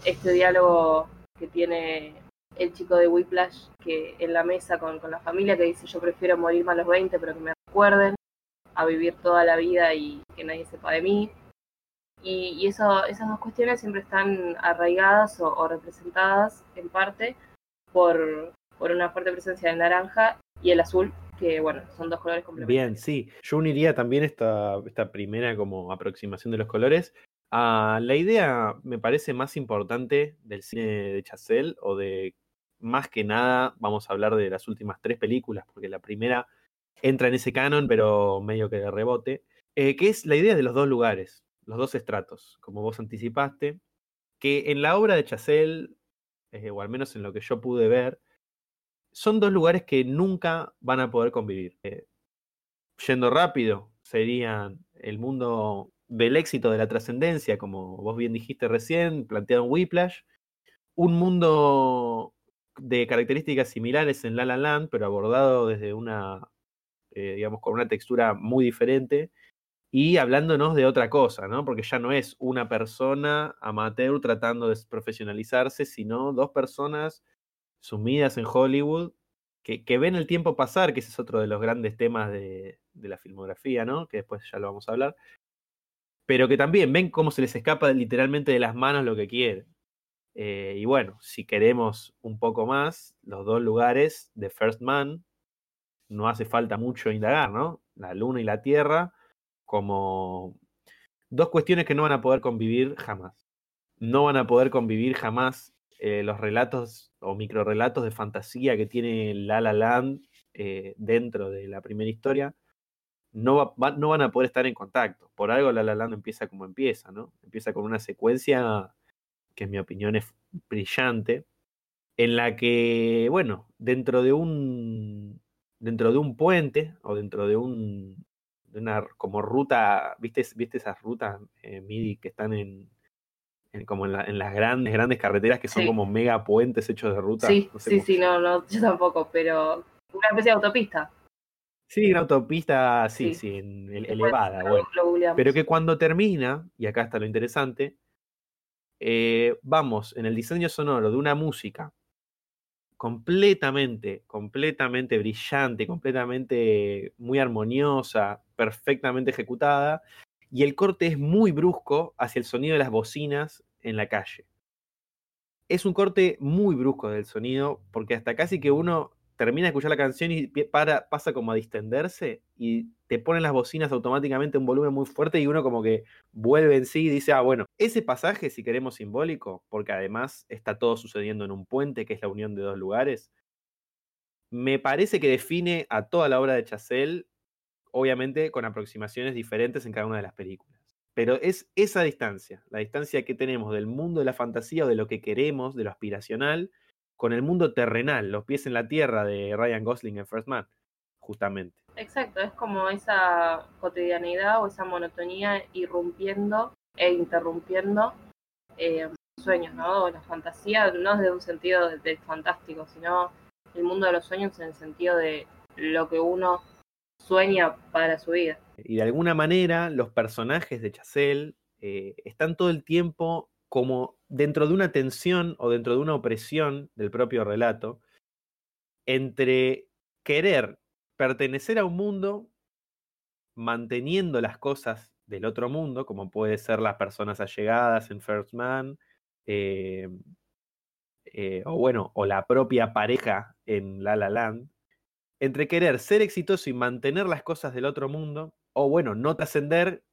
este diálogo que tiene el chico de Whiplash que en la mesa con, la familia que dice yo prefiero morirme a los 20 pero que me recuerden a vivir toda la vida y que nadie sepa de mí. Y, eso, esas dos cuestiones siempre están arraigadas o, representadas en parte por, por una fuerte presencia del naranja y el azul, que bueno, son dos colores complementarios. Bien, sí. Yo uniría también esta, esta primera como aproximación de los colores a la idea, me parece, más importante del cine de Chazelle o de más que nada, vamos a hablar de las últimas tres películas, porque la primera entra en ese canon, pero medio que de rebote, eh, que es la idea de los dos lugares, los dos estratos, como vos anticipaste, que en la obra de Chazelle, eh, o al menos en lo que yo pude ver, son dos lugares que nunca van a poder convivir. Eh, yendo rápido, serían el mundo del éxito de la trascendencia, como vos bien dijiste recién, planteado en Whiplash, un mundo de características similares en La La Land, pero abordado desde una, eh, digamos, con una textura muy diferente y hablándonos de otra cosa, ¿no? Porque ya no es una persona amateur tratando de profesionalizarse, sino dos personas sumidas en Hollywood, que, ven el tiempo pasar, que ese es otro de los grandes temas de, la filmografía, ¿no? Que después ya lo vamos a hablar. Pero que también ven cómo se les escapa literalmente de las manos lo que quieren. Eh, y bueno, si queremos un poco más, los dos lugares de First Man, no hace falta mucho indagar, ¿no? La luna y la tierra, como dos cuestiones que no van a poder convivir jamás. No van a poder convivir jamás eh, los relatos o microrelatos de fantasía que tiene La La Land eh, dentro de la primera historia, no, va- no van a poder estar en contacto. Por algo La La Land empieza como empieza, ¿no? Empieza con una secuencia que en mi opinión es brillante, en la que, bueno, dentro de un dentro de un puente o dentro de un una como ruta, ¿viste, viste esas rutas eh, MIDI que están en, en como en, la- en las grandes grandes carreteras que son Sí. como mega puentes hechos de ruta? Sí, No sé sí, cómo- sí, no, no, yo tampoco, pero una especie de autopista. Sí, una autopista, sí, Sí. el- elevada, bueno. lo. Pero que cuando termina, y acá está lo interesante, eh, vamos en el diseño sonoro de una música completamente, completamente brillante, completamente muy armoniosa, perfectamente ejecutada, y el corte es muy brusco hacia el sonido de las bocinas en la calle. Es un corte muy brusco del sonido, porque hasta casi que uno termina de escuchar la canción y para, pasa como a distenderse y te ponen las bocinas automáticamente un volumen muy fuerte y uno como que vuelve en sí y dice, ah, bueno, ese pasaje, si queremos simbólico, porque además está todo sucediendo en un puente, que es la unión de dos lugares, me parece que define a toda la obra de Chazelle, obviamente con aproximaciones diferentes en cada una de las películas. Pero es esa distancia, la distancia que tenemos del mundo de la fantasía o de lo que queremos, de lo aspiracional, con el mundo terrenal, los pies en la tierra de Ryan Gosling en First Man, justamente. Exacto, es como esa cotidianidad o esa monotonía irrumpiendo e interrumpiendo eh, sueños, ¿no? La fantasía no es de un sentido de- del fantástico, sino el mundo de los sueños en el sentido de lo que uno sueña para su vida. Y de alguna manera los personajes de Chazelle eh, están todo el tiempo como dentro de una tensión o dentro de una opresión del propio relato entre querer pertenecer a un mundo manteniendo las cosas del otro mundo, como puede ser las personas allegadas en First Man, eh, eh, o bueno, o la propia pareja en La La Land, entre querer ser exitoso y mantener las cosas del otro mundo, o bueno, no trascender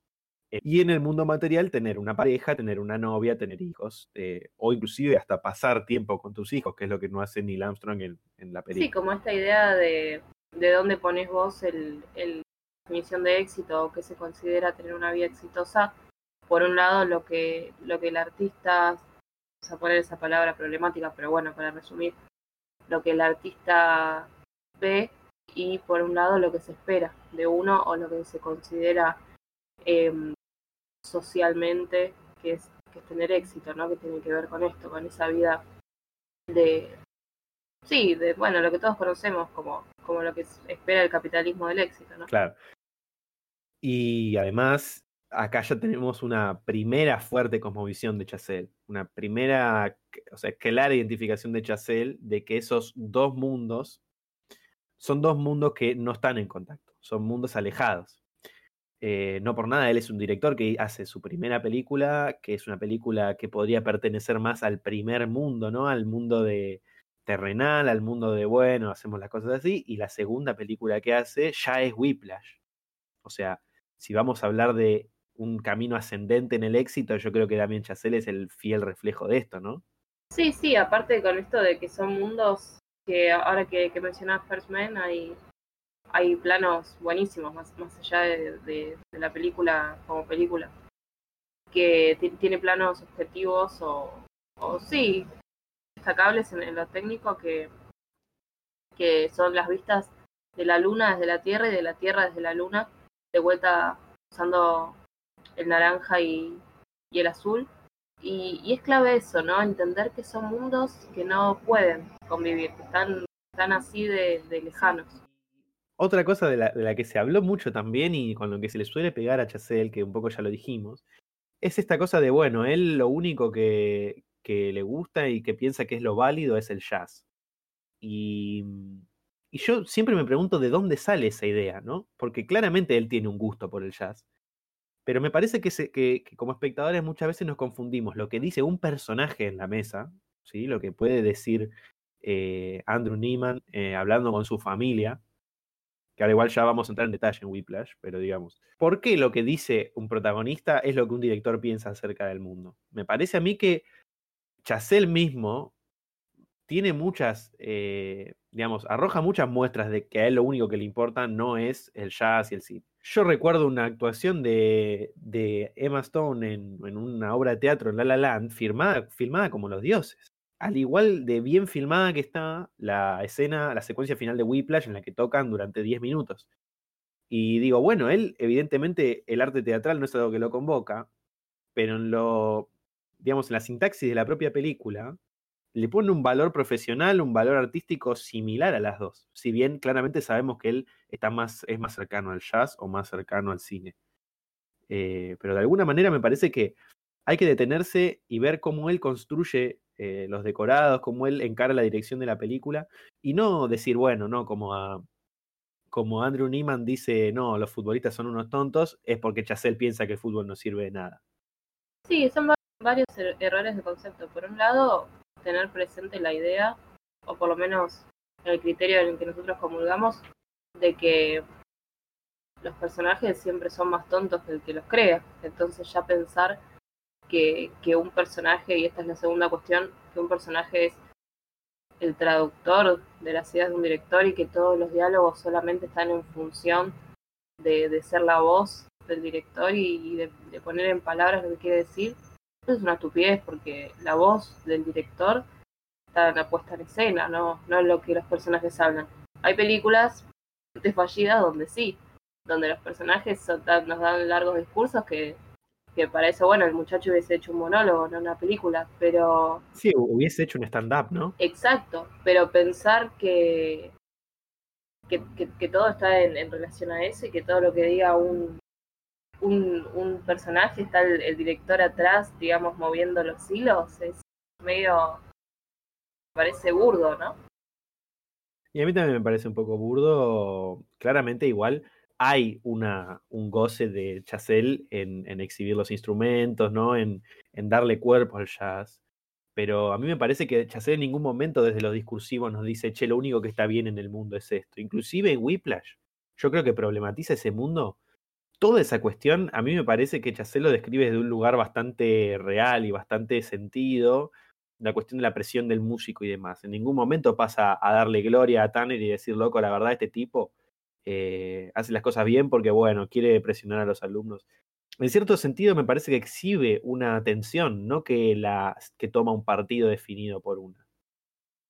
eh, y en el mundo material tener una pareja, tener una novia, tener hijos, eh, o inclusive hasta pasar tiempo con tus hijos, que es lo que no hace Neil Armstrong en, en la película. Sí, como esta idea de, de dónde pones vos el, el definición de éxito o que se considera tener una vida exitosa. Por un lado, lo que, lo que el artista, vamos a poner esa palabra problemática, pero bueno, para resumir, lo que el artista ve y por un lado lo que se espera de uno o lo que se considera eh, socialmente que es, que es tener éxito, ¿no? Que tiene que ver con esto, con esa vida de, sí, de, bueno, lo que todos conocemos como, como lo que espera el capitalismo del éxito, ¿no? Claro. Y además, acá ya tenemos una primera fuerte cosmovisión de Chazelle, una primera, o sea, clara identificación de Chazelle de que esos dos mundos son dos mundos que no están en contacto, son mundos alejados. Eh, no por nada, él es un director que hace su primera película, que es una película que podría pertenecer más al primer mundo, ¿no? Al mundo de terrenal, al mundo de, bueno, hacemos las cosas así, y la segunda película que hace ya es Whiplash. O sea, si vamos a hablar de un camino ascendente en el éxito, yo creo que Damien Chazelle es el fiel reflejo de esto, ¿no? Sí, sí, aparte con esto de que son mundos que ahora que, que mencionabas First Man hay, hay planos buenísimos, más, más allá de, de, de la película como película, que tiene planos objetivos o, o sí, destacables en, en, lo técnico que, que son las vistas de la luna desde la Tierra y de la Tierra desde la luna, de vuelta usando el naranja y, y el azul. Y, es clave eso, ¿no? Entender que son mundos que no pueden convivir, que están, están así de, lejanos. Otra cosa de la, que se habló mucho también y con lo que se le suele pegar a Chazelle, que un poco ya lo dijimos, es esta cosa de, bueno, él lo único que, que le gusta y que piensa que es lo válido es el jazz. Y, y yo siempre me pregunto de dónde sale esa idea, ¿no? Porque claramente él tiene un gusto por el jazz. Pero me parece que, como espectadores muchas veces nos confundimos lo que dice un personaje en la mesa, ¿sí? lo que puede decir eh, Andrew Neiman eh, hablando con su familia, que ahora igual ya vamos a entrar en detalle en Whiplash, pero digamos, ¿por qué lo que dice un protagonista es lo que un director piensa acerca del mundo? Me parece a mí que Chazelle mismo tiene muchas, eh, digamos, arroja muchas muestras de que a él lo único que le importa no es el jazz y el cine. Yo recuerdo una actuación de, Emma Stone en, en, una obra de teatro en La La Land, firmada, filmada como los dioses. Al igual de bien filmada que está la escena, la secuencia final de Whiplash en la que tocan durante 10 minutos. Y digo, bueno, él, evidentemente, el arte teatral no es algo que lo convoca, pero en lo, digamos, en la sintaxis de la propia película, le pone un valor profesional, un valor artístico similar a las dos. Si bien claramente sabemos que él está más, es más cercano al jazz o más cercano al cine. Eh, pero de alguna manera me parece que hay que detenerse y ver cómo él construye eh, los decorados, cómo él encara la dirección de la película, y no decir, bueno, no, como a, como Andrew Neiman dice, no, los futbolistas son unos tontos, es porque Chazelle piensa que el fútbol no sirve de nada. Sí, son varios er-, errores de concepto. Por un lado, tener presente la idea, o por lo menos el criterio en el que nosotros comulgamos, de que los personajes siempre son más tontos que el que los crea. Entonces ya pensar que, que un personaje, y esta es la segunda cuestión, que un personaje es el traductor de las ideas de un director y que todos los diálogos solamente están en función de, de ser la voz del director y, de, de, poner en palabras lo que quiere decir, es una estupidez porque la voz del director está en la puesta en escena, no, no en lo que los personajes hablan. Hay películas fallidas donde sí, donde los personajes son, nos dan largos discursos que, que para eso, bueno, el muchacho hubiese hecho un monólogo, no una película, pero... Sí, hubiese hecho un stand-up, ¿no? Exacto, pero pensar que, que, que, que todo está en, en, relación a eso y que todo lo que diga un, un, un personaje, está el, director atrás, digamos, moviendo los hilos, es medio, parece burdo, ¿no? Y a mí también me parece un poco burdo, claramente igual hay una, un goce de Chazelle en, en, exhibir los instrumentos, ¿no? En, en, darle cuerpo al jazz. Pero a mí me parece que Chazelle en ningún momento desde los discursivos nos dice, che, lo único que está bien en el mundo es esto. Inclusive en Whiplash, yo creo que problematiza ese mundo toda esa cuestión, a mí me parece que Chazelle lo describe desde un lugar bastante real y bastante sentido, la cuestión de la presión del músico y demás. En ningún momento pasa a darle gloria a Tanner y decir, loco, la verdad, este tipo eh, hace las cosas bien porque, bueno, quiere presionar a los alumnos. En cierto sentido, me parece que exhibe una tensión, no que, la, que toma un partido definido por una.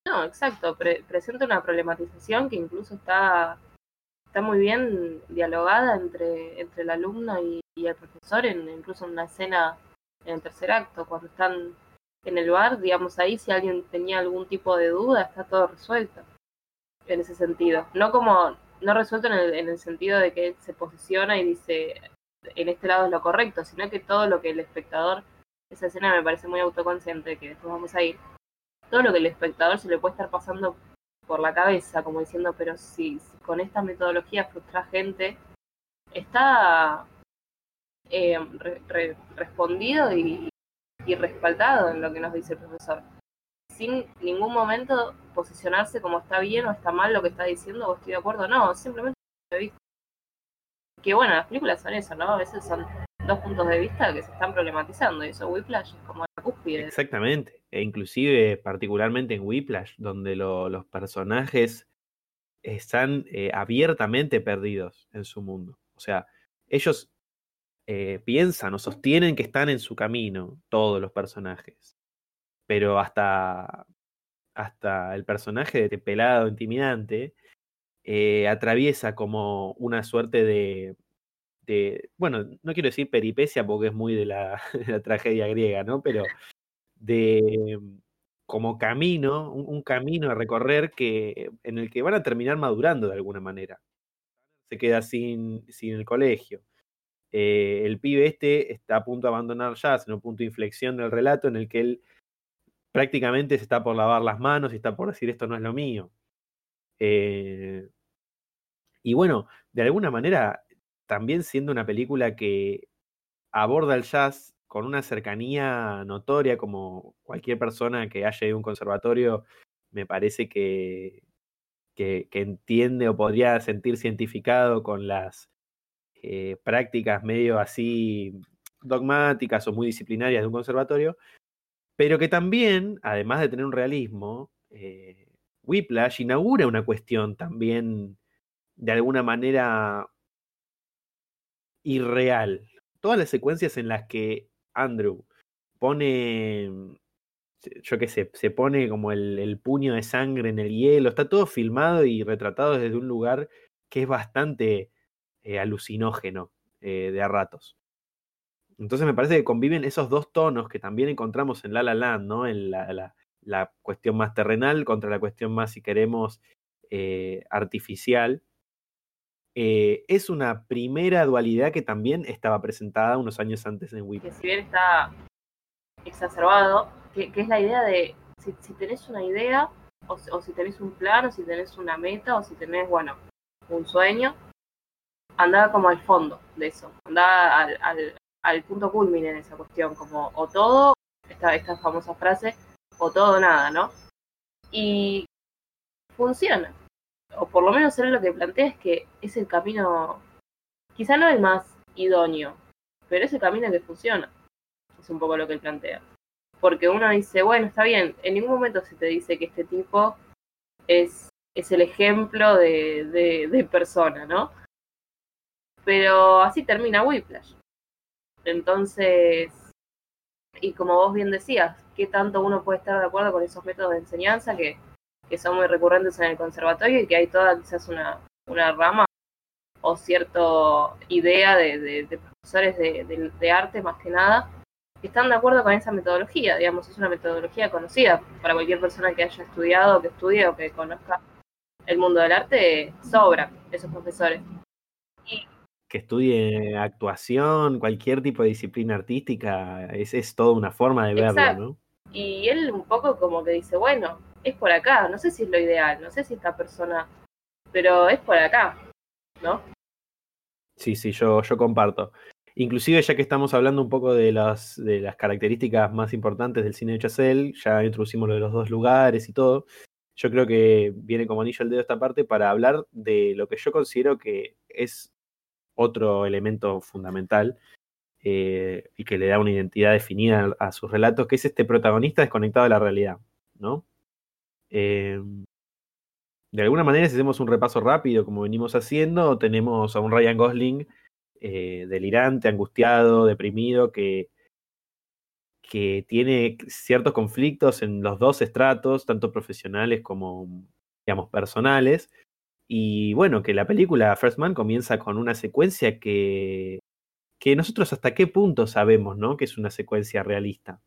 No, exacto, Pre presenta una problematización que incluso está está muy bien dialogada entre, entre el alumno y, el profesor, en, incluso en una escena en el tercer acto, cuando están en el bar, digamos ahí, si alguien tenía algún tipo de duda, está todo resuelto en ese sentido. No como, no resuelto en el, en el sentido de que él se posiciona y dice, en este lado es lo correcto, sino que todo lo que el espectador, esa escena me parece muy autoconsciente, que después vamos a ir, todo lo que el espectador se le puede estar pasando por la cabeza, como diciendo, pero si, con esta metodología frustra gente, está eh, re, re, respondido y, y respaldado en lo que nos dice el profesor. Sin ningún momento posicionarse como está bien o está mal lo que está diciendo o estoy de acuerdo, no, simplemente que bueno, las películas son eso, ¿no? A veces son dos puntos de vista que se están problematizando y eso Whiplash es como la cúspide. Exactamente, e inclusive particularmente en Whiplash, donde lo, los personajes están eh, abiertamente perdidos en su mundo. O sea, ellos eh, piensan o sostienen que están en su camino, todos los personajes, pero hasta, hasta el personaje de pelado intimidante eh, atraviesa como una suerte de, de, bueno, no quiero decir peripecia porque es muy de la, de la tragedia griega, ¿no? Pero de como camino, un, camino a recorrer que, en el que van a terminar madurando de alguna manera. Se queda sin, sin el colegio. Eh, el pibe este está a punto de abandonar jazz en un punto de inflexión del relato en el que él prácticamente se está por lavar las manos y está por decir esto no es lo mío. Eh, y bueno, de alguna manera también siendo una película que aborda el jazz con una cercanía notoria, como cualquier persona que haya ido a un conservatorio, me parece que, que, entiende o podría sentirse identificado con las eh, prácticas medio así dogmáticas o muy disciplinarias de un conservatorio, pero que también, además de tener un realismo, eh, Whiplash inaugura una cuestión también de alguna manera irreal. Todas las secuencias en las que Andrew pone, yo qué sé, se pone como el, puño de sangre en el hielo, está todo filmado y retratado desde un lugar que es bastante eh, alucinógeno eh, de a ratos. Entonces me parece que conviven esos dos tonos que también encontramos en La La Land, ¿no? En la, cuestión más terrenal contra la cuestión más, si queremos, eh, artificial. Eh, es una primera dualidad que también estaba presentada unos años antes en Wii. Que si bien está exacerbado, que, es la idea de si, tenés una idea, o, si tenés un plan, o si tenés una meta, o si tenés, bueno, un sueño, anda como al fondo de eso, anda al, al punto culmine en esa cuestión, como o todo, esta, esta famosa frase, o todo o nada, ¿no? Y funciona. O por lo menos él lo que plantea es que es el camino, quizá no el más idóneo, pero es el camino que funciona. Es un poco lo que él plantea. Porque uno dice, bueno, está bien, en ningún momento se te dice que este tipo es, es el ejemplo de, de, de persona, ¿no? Pero así termina Whiplash. Entonces, y como vos bien decías, ¿qué tanto uno puede estar de acuerdo con esos métodos de enseñanza que, que son muy recurrentes en el conservatorio y que hay toda quizás una, una rama o cierta idea de, de, profesores de, de, arte más que nada que están de acuerdo con esa metodología, digamos, es una metodología conocida para cualquier persona que haya estudiado, que estudie o que conozca el mundo del arte, sobra esos profesores. Y que estudie actuación, cualquier tipo de disciplina artística, es, es toda una forma de verlo, ¿no? Y él un poco como que dice, bueno, es por acá, no sé si es lo ideal, no sé si esta persona, pero es por acá, ¿no? Sí, sí, yo, yo comparto. Inclusive ya que estamos hablando un poco de las, de las características más importantes del cine de Chazelle, ya introducimos lo de los dos lugares y todo, yo creo que viene como anillo al dedo esta parte para hablar de lo que yo considero que es otro elemento fundamental eh, y que le da una identidad definida a, sus relatos, que es este protagonista desconectado de la realidad, ¿no? Eh, de alguna manera, si hacemos un repaso rápido, como venimos haciendo, tenemos a un Ryan Gosling eh, delirante, angustiado, deprimido, que, que tiene ciertos conflictos en los dos estratos, tanto profesionales como, digamos, personales, y bueno, que la película First Man comienza con una secuencia que, que nosotros hasta qué punto sabemos, ¿no? Que es una secuencia realista.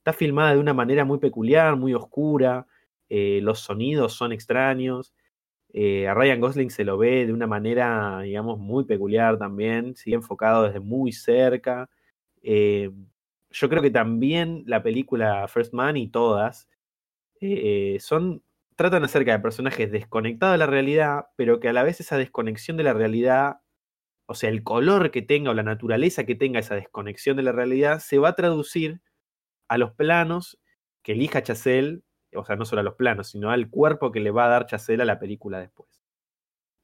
Está filmada de una manera muy peculiar, muy oscura, eh, los sonidos son extraños. Eh, a Ryan Gosling se lo ve de una manera, digamos, muy peculiar también, sigue enfocado desde muy cerca. Eh, yo creo que también la película First Man y todas son tratan acerca de personajes desconectados de la realidad, pero que a la vez esa desconexión de la realidad, o sea, el color que tenga o la naturaleza que tenga esa desconexión de la realidad, se va a traducir a los planos que elija Chazelle, o sea, no solo a los planos, sino al cuerpo que le va a dar Chazelle a la película después.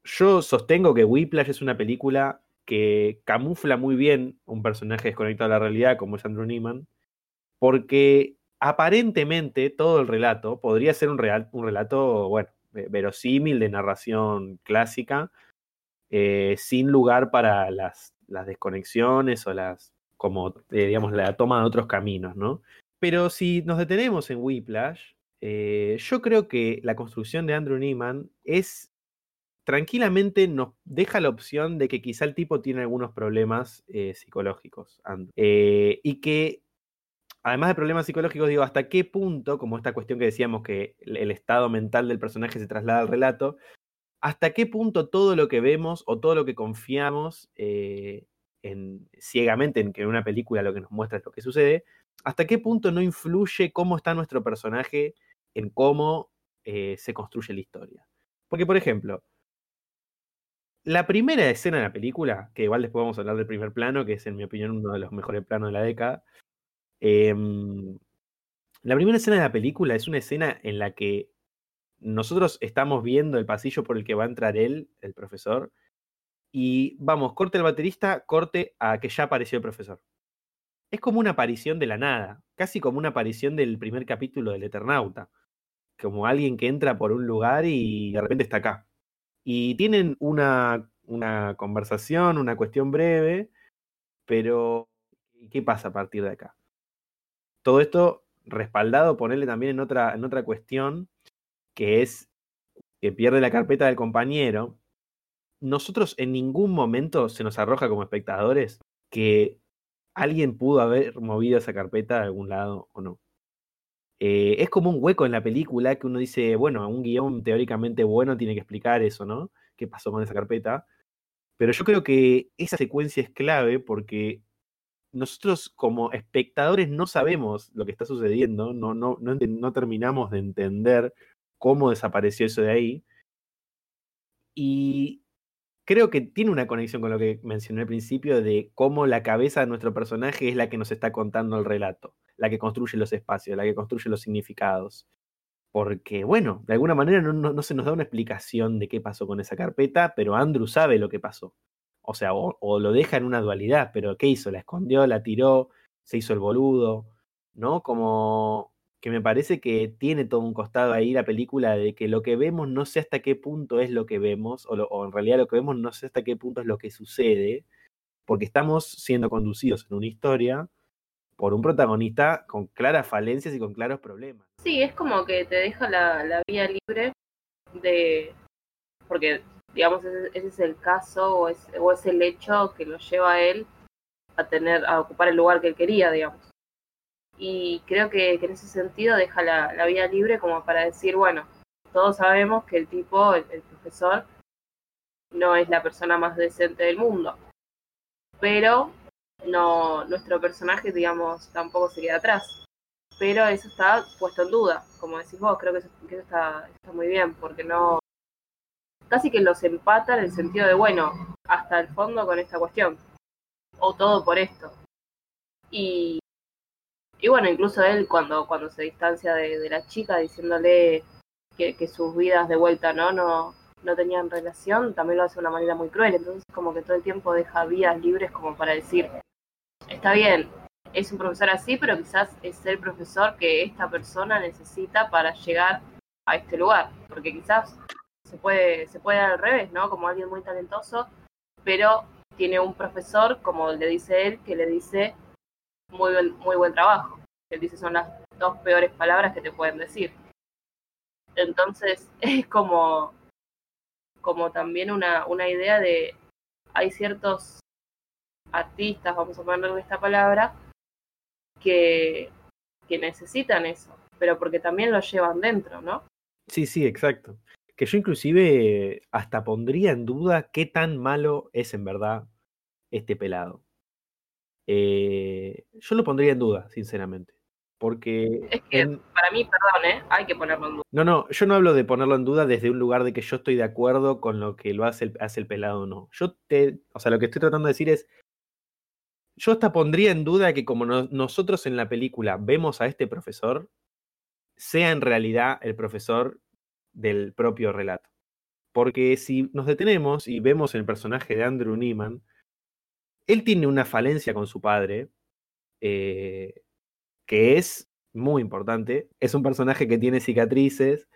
Yo sostengo que Whiplash es una película que camufla muy bien un personaje desconectado de la realidad como es Andrew Neiman, porque aparentemente todo el relato podría ser un, un relato, bueno, verosímil de narración clásica, eh, sin lugar para las, las, desconexiones o las, como, eh, digamos, la toma de otros caminos, ¿no? Pero si nos detenemos en Whiplash, eh, yo creo que la construcción de Andrew Neiman es tranquilamente nos deja la opción de que quizá el tipo tiene algunos problemas psicológicos y que además de problemas psicológicos, digo, hasta qué punto, como esta cuestión que decíamos que el estado mental del personaje se traslada al relato, hasta qué punto todo lo que vemos o todo lo que confiamos eh, en, ciegamente en que en una película lo que nos muestra es lo que sucede, hasta qué punto no influye cómo está nuestro personaje en cómo eh, se construye la historia. Porque, por ejemplo, la primera escena de la película, que igual después vamos a hablar del primer plano, que es en mi opinión uno de los mejores planos de la década, Em, la primera escena de la película es una escena en la que nosotros estamos viendo el pasillo por el que va a entrar él, el profesor, y vamos, corte el baterista, corte a que ya apareció el profesor. Es como una aparición de la nada, casi como una aparición del primer capítulo del Eternauta. Como alguien que entra por un lugar y de repente está acá. Y tienen una, una conversación, una cuestión breve, pero ¿qué pasa a partir de acá? Todo esto respaldado, ponerle también en otra, en otra cuestión, que es que pierde la carpeta del compañero. Nosotros en ningún momento se nos arroja como espectadores que alguien pudo haber movido esa carpeta de algún lado o no. Eh, es como un hueco en la película que uno dice, bueno, un guion teóricamente bueno tiene que explicar eso, ¿no? ¿Qué pasó con esa carpeta? Pero yo creo que esa secuencia es clave porque nosotros como espectadores no sabemos lo que está sucediendo, no, no, no, no terminamos de entender cómo desapareció eso de ahí. Y creo que tiene una conexión con lo que mencioné al principio de cómo la cabeza de nuestro personaje es la que nos está contando el relato, la que construye los espacios, la que construye los significados. Porque, bueno, de alguna manera no, no, se nos da una explicación de qué pasó con esa carpeta, pero Andrew sabe lo que pasó. O sea, o, lo deja en una dualidad, pero ¿qué hizo? ¿La escondió? ¿La tiró? ¿Se hizo el boludo? ¿No? Como que me parece que tiene todo un costado ahí la película de que lo que vemos no sé hasta qué punto es lo que vemos, o, o en realidad lo que vemos no sé hasta qué punto es lo que sucede, porque estamos siendo conducidos en una historia por un protagonista con claras falencias y con claros problemas. Sí, es como que te deja la, la vía libre de... porque digamos, ese, es el caso o es, o es el hecho que lo lleva a él a tener, a ocupar el lugar que él quería, digamos. Y creo que, en ese sentido deja la, la, vida libre como para decir, bueno, todos sabemos que el tipo, el, profesor, no es la persona más decente del mundo. Pero no, nuestro personaje, digamos, tampoco se queda atrás. Pero eso está puesto en duda, como decís vos, creo que eso, que eso está, está muy bien, porque no, casi que los empata en el sentido de, bueno, hasta el fondo con esta cuestión, o todo por esto. Y, y bueno, incluso él cuando, cuando se distancia de, la chica diciéndole que, que, sus vidas de vuelta no, no, no tenían relación, también lo hace de una manera muy cruel, entonces como que todo el tiempo deja vías libres como para decir, está bien, es un profesor así, pero quizás es el profesor que esta persona necesita para llegar a este lugar, porque quizás se puede, se puede dar al revés, ¿no? Como alguien muy talentoso, pero tiene un profesor, como le dice él, que le dice muy buen, muy buen trabajo. Él dice son las dos peores palabras que te pueden decir. Entonces es como, como también una, una idea de hay ciertos artistas, vamos a ponerle esta palabra, que, que necesitan eso, pero porque también lo llevan dentro, ¿no? Sí, sí, exacto que yo inclusive hasta pondría en duda qué tan malo es en verdad este pelado. Eh, yo lo pondría en duda, sinceramente. Porque. Es que para mí, perdón, ¿eh? hay que ponerlo en duda. No, no, yo no hablo de ponerlo en duda desde un lugar de que yo estoy de acuerdo con lo que lo hace el, hace el pelado o no. Yo te. O sea, lo que estoy tratando de decir es. Yo hasta pondría en duda que, como nosotros en la película vemos a este profesor, sea en realidad el profesor del propio relato. Porque si nos detenemos y vemos el personaje de Andrew Neiman, él tiene una falencia con su padre, eh, que es muy importante. Es un personaje que tiene cicatrices,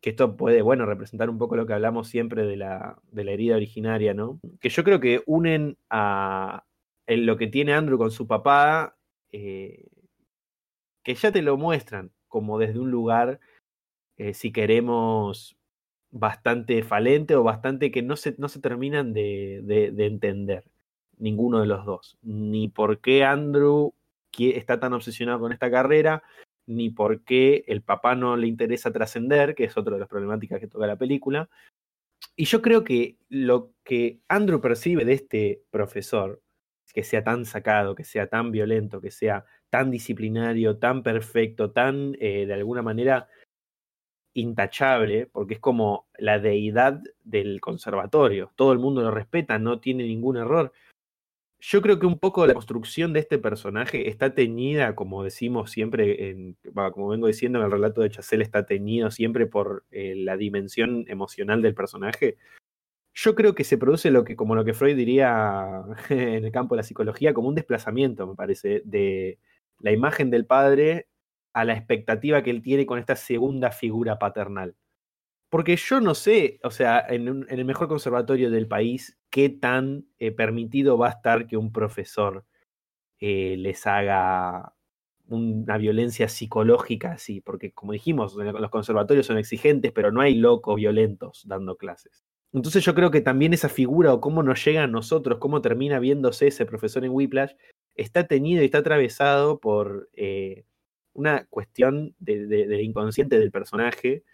que esto puede, bueno, representar un poco lo que hablamos siempre de la, de la herida originaria, ¿no? Que yo creo que unen a lo que tiene Andrew con su papá, eh, que ya te lo muestran como desde un lugar eh, si queremos, bastante falente o bastante que no se, no se terminan de, entender, ninguno de los dos. Ni por qué Andrew está tan obsesionado con esta carrera, ni por qué el papá no le interesa trascender, que es otra de las problemáticas que toca la película. Y yo creo que lo que Andrew percibe de este profesor, que sea tan sacado, que sea tan violento, que sea tan disciplinario, tan perfecto, tan eh, de alguna manera intachable, porque es como la deidad del conservatorio. Todo el mundo lo respeta, no tiene ningún error. Yo creo que un poco la construcción de este personaje está teñida, como decimos siempre, en, como vengo diciendo en el relato de Chazelle, está teñido siempre por eh, la dimensión emocional del personaje. Yo creo que se produce lo que, como lo que Freud diría en el campo de la psicología, como un desplazamiento, me parece, de la imagen del padre a la expectativa que él tiene con esta segunda figura paternal. Porque yo no sé, o sea, en, el mejor conservatorio del país, qué tan eh, permitido va a estar que un profesor eh, les haga una violencia psicológica así, porque como dijimos, los conservatorios son exigentes, pero no hay locos violentos dando clases. Entonces yo creo que también esa figura o cómo nos llega a nosotros, cómo termina viéndose ese profesor en Whiplash, está tenido y está atravesado por eh, una cuestión de, del inconsciente del personaje,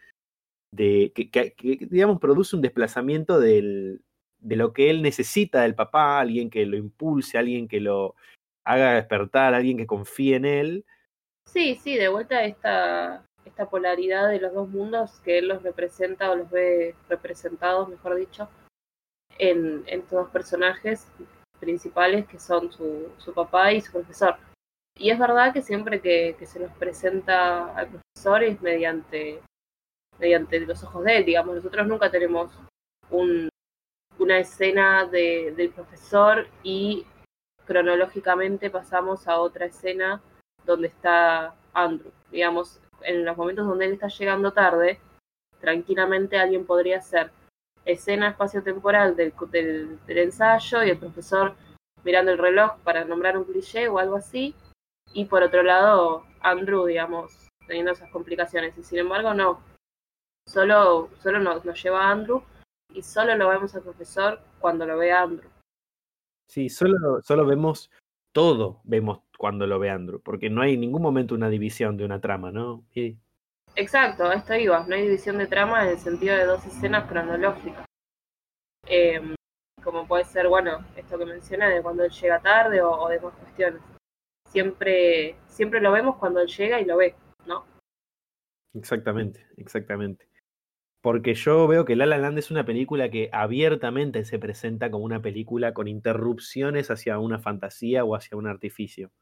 que, digamos produce un desplazamiento del, de lo que él necesita del papá, alguien que lo impulse, alguien que lo haga despertar, alguien que confíe en él. Sí, sí, de vuelta esta, esta polaridad de los dos mundos que él los representa o los ve representados, mejor dicho, en, en estos dos personajes principales que son su, su papá y su profesor. Y es verdad que siempre que, que se nos presenta al profesor es mediante, mediante los ojos de él, digamos, nosotros nunca tenemos un, una escena de, del profesor y cronológicamente pasamos a otra escena donde está Andrew. Digamos, en los momentos donde él está llegando tarde, tranquilamente alguien podría hacer escena espacio-temporal del, del, del ensayo y el profesor mirando el reloj para nombrar un cliché o algo así, y por otro lado Andrew, digamos, teniendo esas complicaciones. Y sin embargo, no. Solo, solo nos, nos lleva a Andrew y solo lo vemos al profesor cuando lo ve a Andrew. Sí, solo, solo vemos todo, vemos cuando lo ve Andrew, porque no hay en ningún momento una división de una trama, ¿no? Exacto, esto iba, no hay división de trama en el sentido de dos escenas cronológicas. Eh, como puede ser, bueno, esto que mencioné de cuando él llega tarde o, o demás cuestiones. Siempre, siempre lo vemos cuando él llega y lo ve, ¿no? Exactamente, exactamente. Porque yo veo que La La Land es una película que abiertamente se presenta como una película con interrupciones hacia una fantasía o hacia un artificio.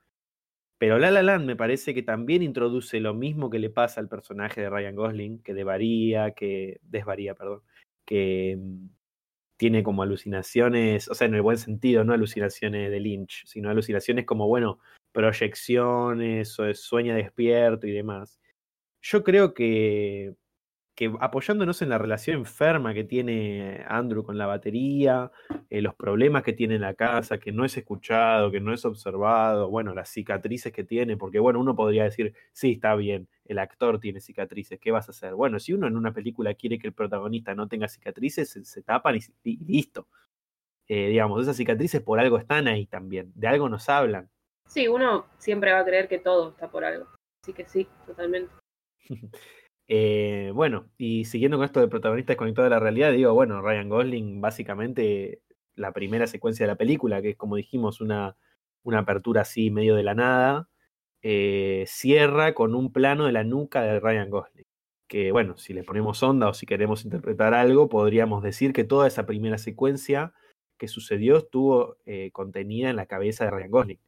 Pero La La Land me parece que también introduce lo mismo que le pasa al personaje de Ryan Gosling, que devaría, que desvaría, perdón, que mm, tiene como alucinaciones, o sea, en el buen sentido, no alucinaciones de Lynch, sino alucinaciones como, bueno, proyecciones, o sueña despierto y demás. Yo creo que que apoyándonos en la relación enferma que tiene Andrew con la batería, eh, los problemas que tiene en la casa, que no es escuchado, que no es observado, bueno, las cicatrices que tiene, porque bueno, uno podría decir, sí, está bien, el actor tiene cicatrices, ¿qué vas a hacer? Bueno, si uno en una película quiere que el protagonista no tenga cicatrices, se, se tapan y, y listo. Eh, digamos, esas cicatrices por algo están ahí también, de algo nos hablan. Sí, uno siempre va a creer que todo está por algo. Así que sí, totalmente. Eh, bueno, y siguiendo con esto de protagonistas conectados a la realidad, digo, bueno, Ryan Gosling, básicamente la primera secuencia de la película, que es como dijimos, una, una apertura así medio de la nada, eh, cierra con un plano de la nuca de Ryan Gosling. Que bueno, si le ponemos onda o si queremos interpretar algo, podríamos decir que toda esa primera secuencia que sucedió estuvo eh, contenida en la cabeza de Ryan Gosling.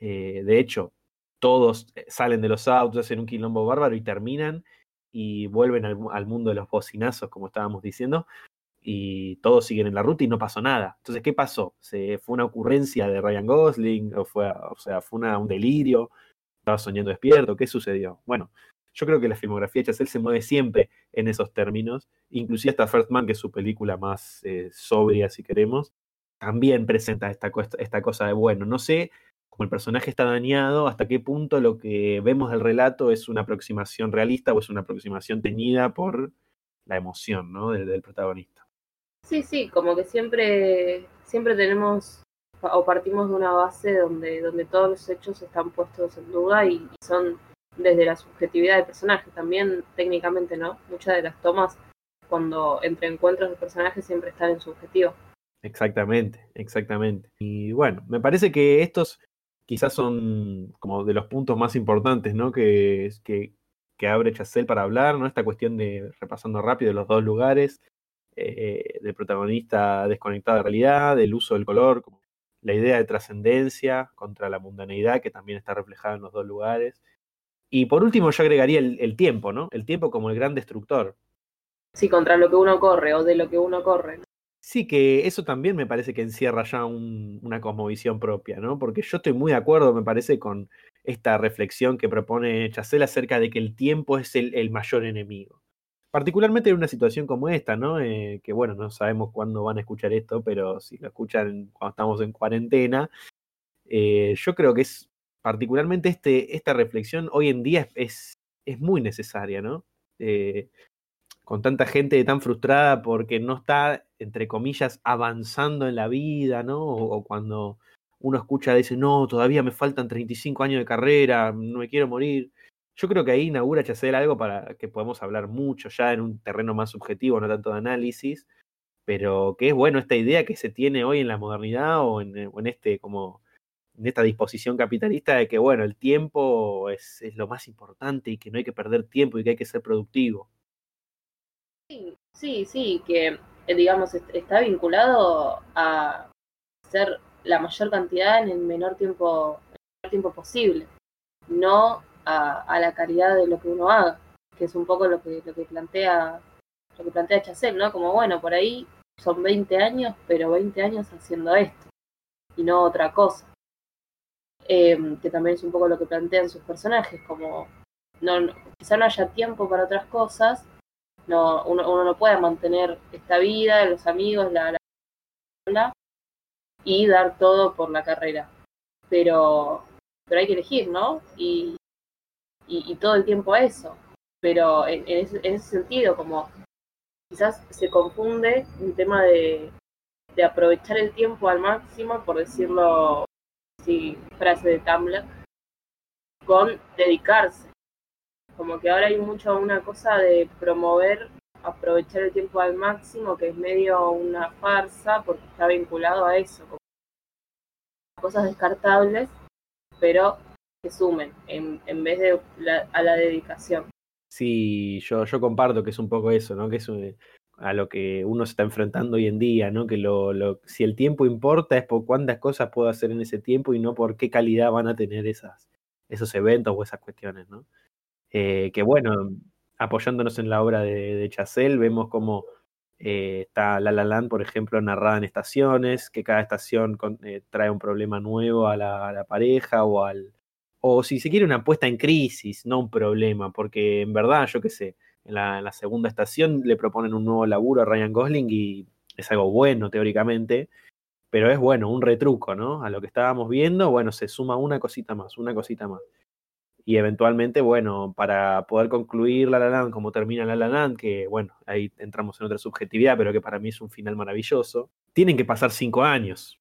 De hecho, todos salen de los autos, hacen un quilombo bárbaro y terminan y vuelven al, mundo de los bocinazos, como estábamos diciendo, y todos siguen en la ruta y no pasó nada. Entonces, ¿qué pasó? ¿Se, ¿Fue una ocurrencia de Ryan Gosling? ¿O, fue, o sea, fue una, un delirio? ¿Estaba soñando despierto? ¿Qué sucedió? Bueno, yo creo que la filmografía de Chazelle se mueve siempre en esos términos, inclusive hasta First Man, que es su película más eh, sobria, si queremos, también presenta esta, esta cosa de, bueno, no sé como el personaje está dañado, hasta qué punto lo que vemos del relato es una aproximación realista o es una aproximación teñida por la emoción ¿no? del, del protagonista. Sí, sí, como que siempre, siempre tenemos o partimos de una base donde, donde todos los hechos están puestos en duda y, y son desde la subjetividad del personaje, también técnicamente, ¿no? Muchas de las tomas cuando entre encuentros de personajes siempre están en subjetivo. Exactamente, exactamente. Y bueno, me parece que estos quizás son como de los puntos más importantes, ¿no? Que, que, abre Chazelle para hablar, ¿no? Esta cuestión de, repasando rápido, los dos lugares, eh, del protagonista desconectado de realidad, del uso del color, la idea de trascendencia contra la mundaneidad, que también está reflejada en los dos lugares. Y por último, yo agregaría el, el tiempo, ¿no? El tiempo como el gran destructor. Sí, contra lo que uno corre o de lo que uno corre. Sí, que eso también me parece que encierra ya un, una cosmovisión propia, ¿no? Porque yo estoy muy de acuerdo, me parece, con esta reflexión que propone Chacel acerca de que el tiempo es el, mayor enemigo. Particularmente en una situación como esta, ¿no? Eh, que bueno, no sabemos cuándo van a escuchar esto, pero si lo escuchan cuando estamos en cuarentena, eh, yo creo que es particularmente este, esta reflexión hoy en día es, es muy necesaria, ¿no? Eh, con tanta gente tan frustrada porque no está, entre comillas, avanzando en la vida, ¿no? O, cuando uno escucha, dice, no, todavía me faltan 35 años de carrera, no me quiero morir. Yo creo que ahí inaugura Chacel algo para que podamos hablar mucho ya en un terreno más subjetivo, no tanto de análisis, pero que es bueno esta idea que se tiene hoy en la modernidad o en, en este como en esta disposición capitalista de que, bueno, el tiempo es, lo más importante y que no hay que perder tiempo y que hay que ser productivo. Sí, sí, que eh, digamos está vinculado a ser la mayor cantidad en el menor tiempo, tiempo posible, no a, la calidad de lo que uno haga, que es un poco lo que, lo que plantea lo que plantea Chacel, ¿no? Como bueno, por ahí son 20 años, pero 20 años haciendo esto y no otra cosa. Em, que también es un poco lo que plantean sus personajes, como no, quizá no haya tiempo para otras cosas, no, uno, uno no puede mantener esta vida, los amigos, la, y dar todo por la carrera. Pero, pero hay que elegir, ¿no? Y, y, todo el tiempo eso. Pero en, ese, en, ese, sentido, como quizás se confunde un tema de, de aprovechar el tiempo al máximo, por decirlo sí, frase de Tumblr, con dedicarse. Como que ahora hay mucho una cosa de promover, aprovechar el tiempo al máximo, que es medio una farsa, porque está vinculado a eso, cosas descartables, pero que sumen en, en vez de a la dedicación. Sí, yo, yo comparto que es un poco eso, ¿no? Que es a lo que uno se está enfrentando hoy en día, ¿no? Que lo, lo, si el tiempo importa es por cuántas cosas puedo hacer en ese tiempo y no por qué calidad van a tener esas, esos eventos o esas cuestiones, ¿no? Eh, que bueno, apoyándonos en la obra de, de vemos como eh, está La La Land, por ejemplo, narrada en estaciones, que cada estación eh, trae un problema nuevo a la, la pareja o al... O si se quiere una puesta en crisis, no un problema, porque en verdad, yo qué sé, en la, segunda estación le proponen un nuevo laburo a Ryan Gosling y es algo bueno teóricamente, pero es bueno, un retruco, ¿no? A lo que estábamos viendo, bueno, se suma una cosita más, una cosita más. Y eventualmente, bueno, para poder concluir La La Land como termina La La Land, que bueno, ahí entramos en otra subjetividad, pero que para mí es un final maravilloso, tienen que pasar cinco años,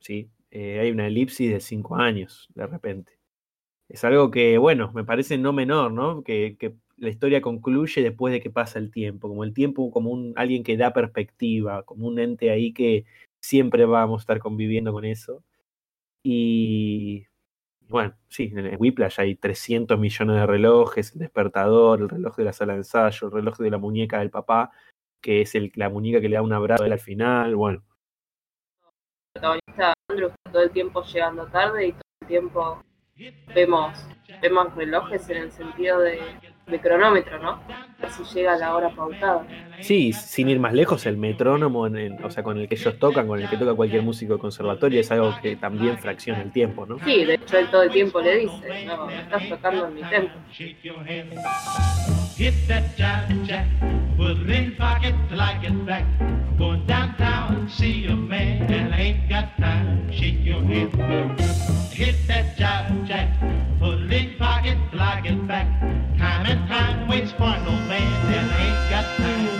¿sí? Eh, hay una elipsis de cinco años, de repente. Es algo que, bueno, me parece no menor, ¿no? Que, que la historia concluye después de que pasa el tiempo, como el tiempo como un alguien que da perspectiva, como un ente ahí que siempre vamos a estar conviviendo con eso. Y bueno, sí, en Whiplash hay 300 millones de relojes, el despertador, el reloj de la sala de ensayo, el reloj de la muñeca del papá, que es el, la muñeca que le da un abrazo al final, bueno. El protagonista Andrew todo el tiempo llegando tarde y todo el tiempo vemos, vemos relojes en el sentido de de cronómetro, ¿no? Así llega la hora pautada. Sí, sin ir más lejos, el metrónomo, en, o sea, con el que ellos tocan, con el que toca cualquier músico de conservatorio, es algo que también fracciona el tiempo, ¿no? Sí, de hecho él todo el tiempo le dice, no, estás tocando en mi tempo. Hit that jive jack, put it in pocket till I get back. Going downtown, see a man, and I ain't got time. Shake your head. Hit that jive jack, put it in pocket till I get back. Time and time waits for no man, and I ain't got time.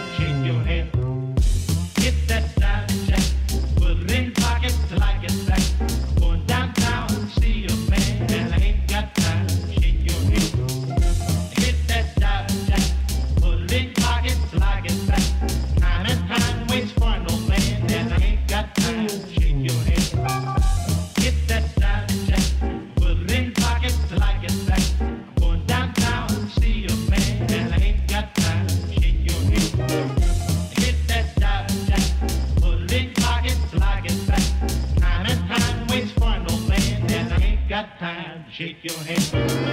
shake your hand.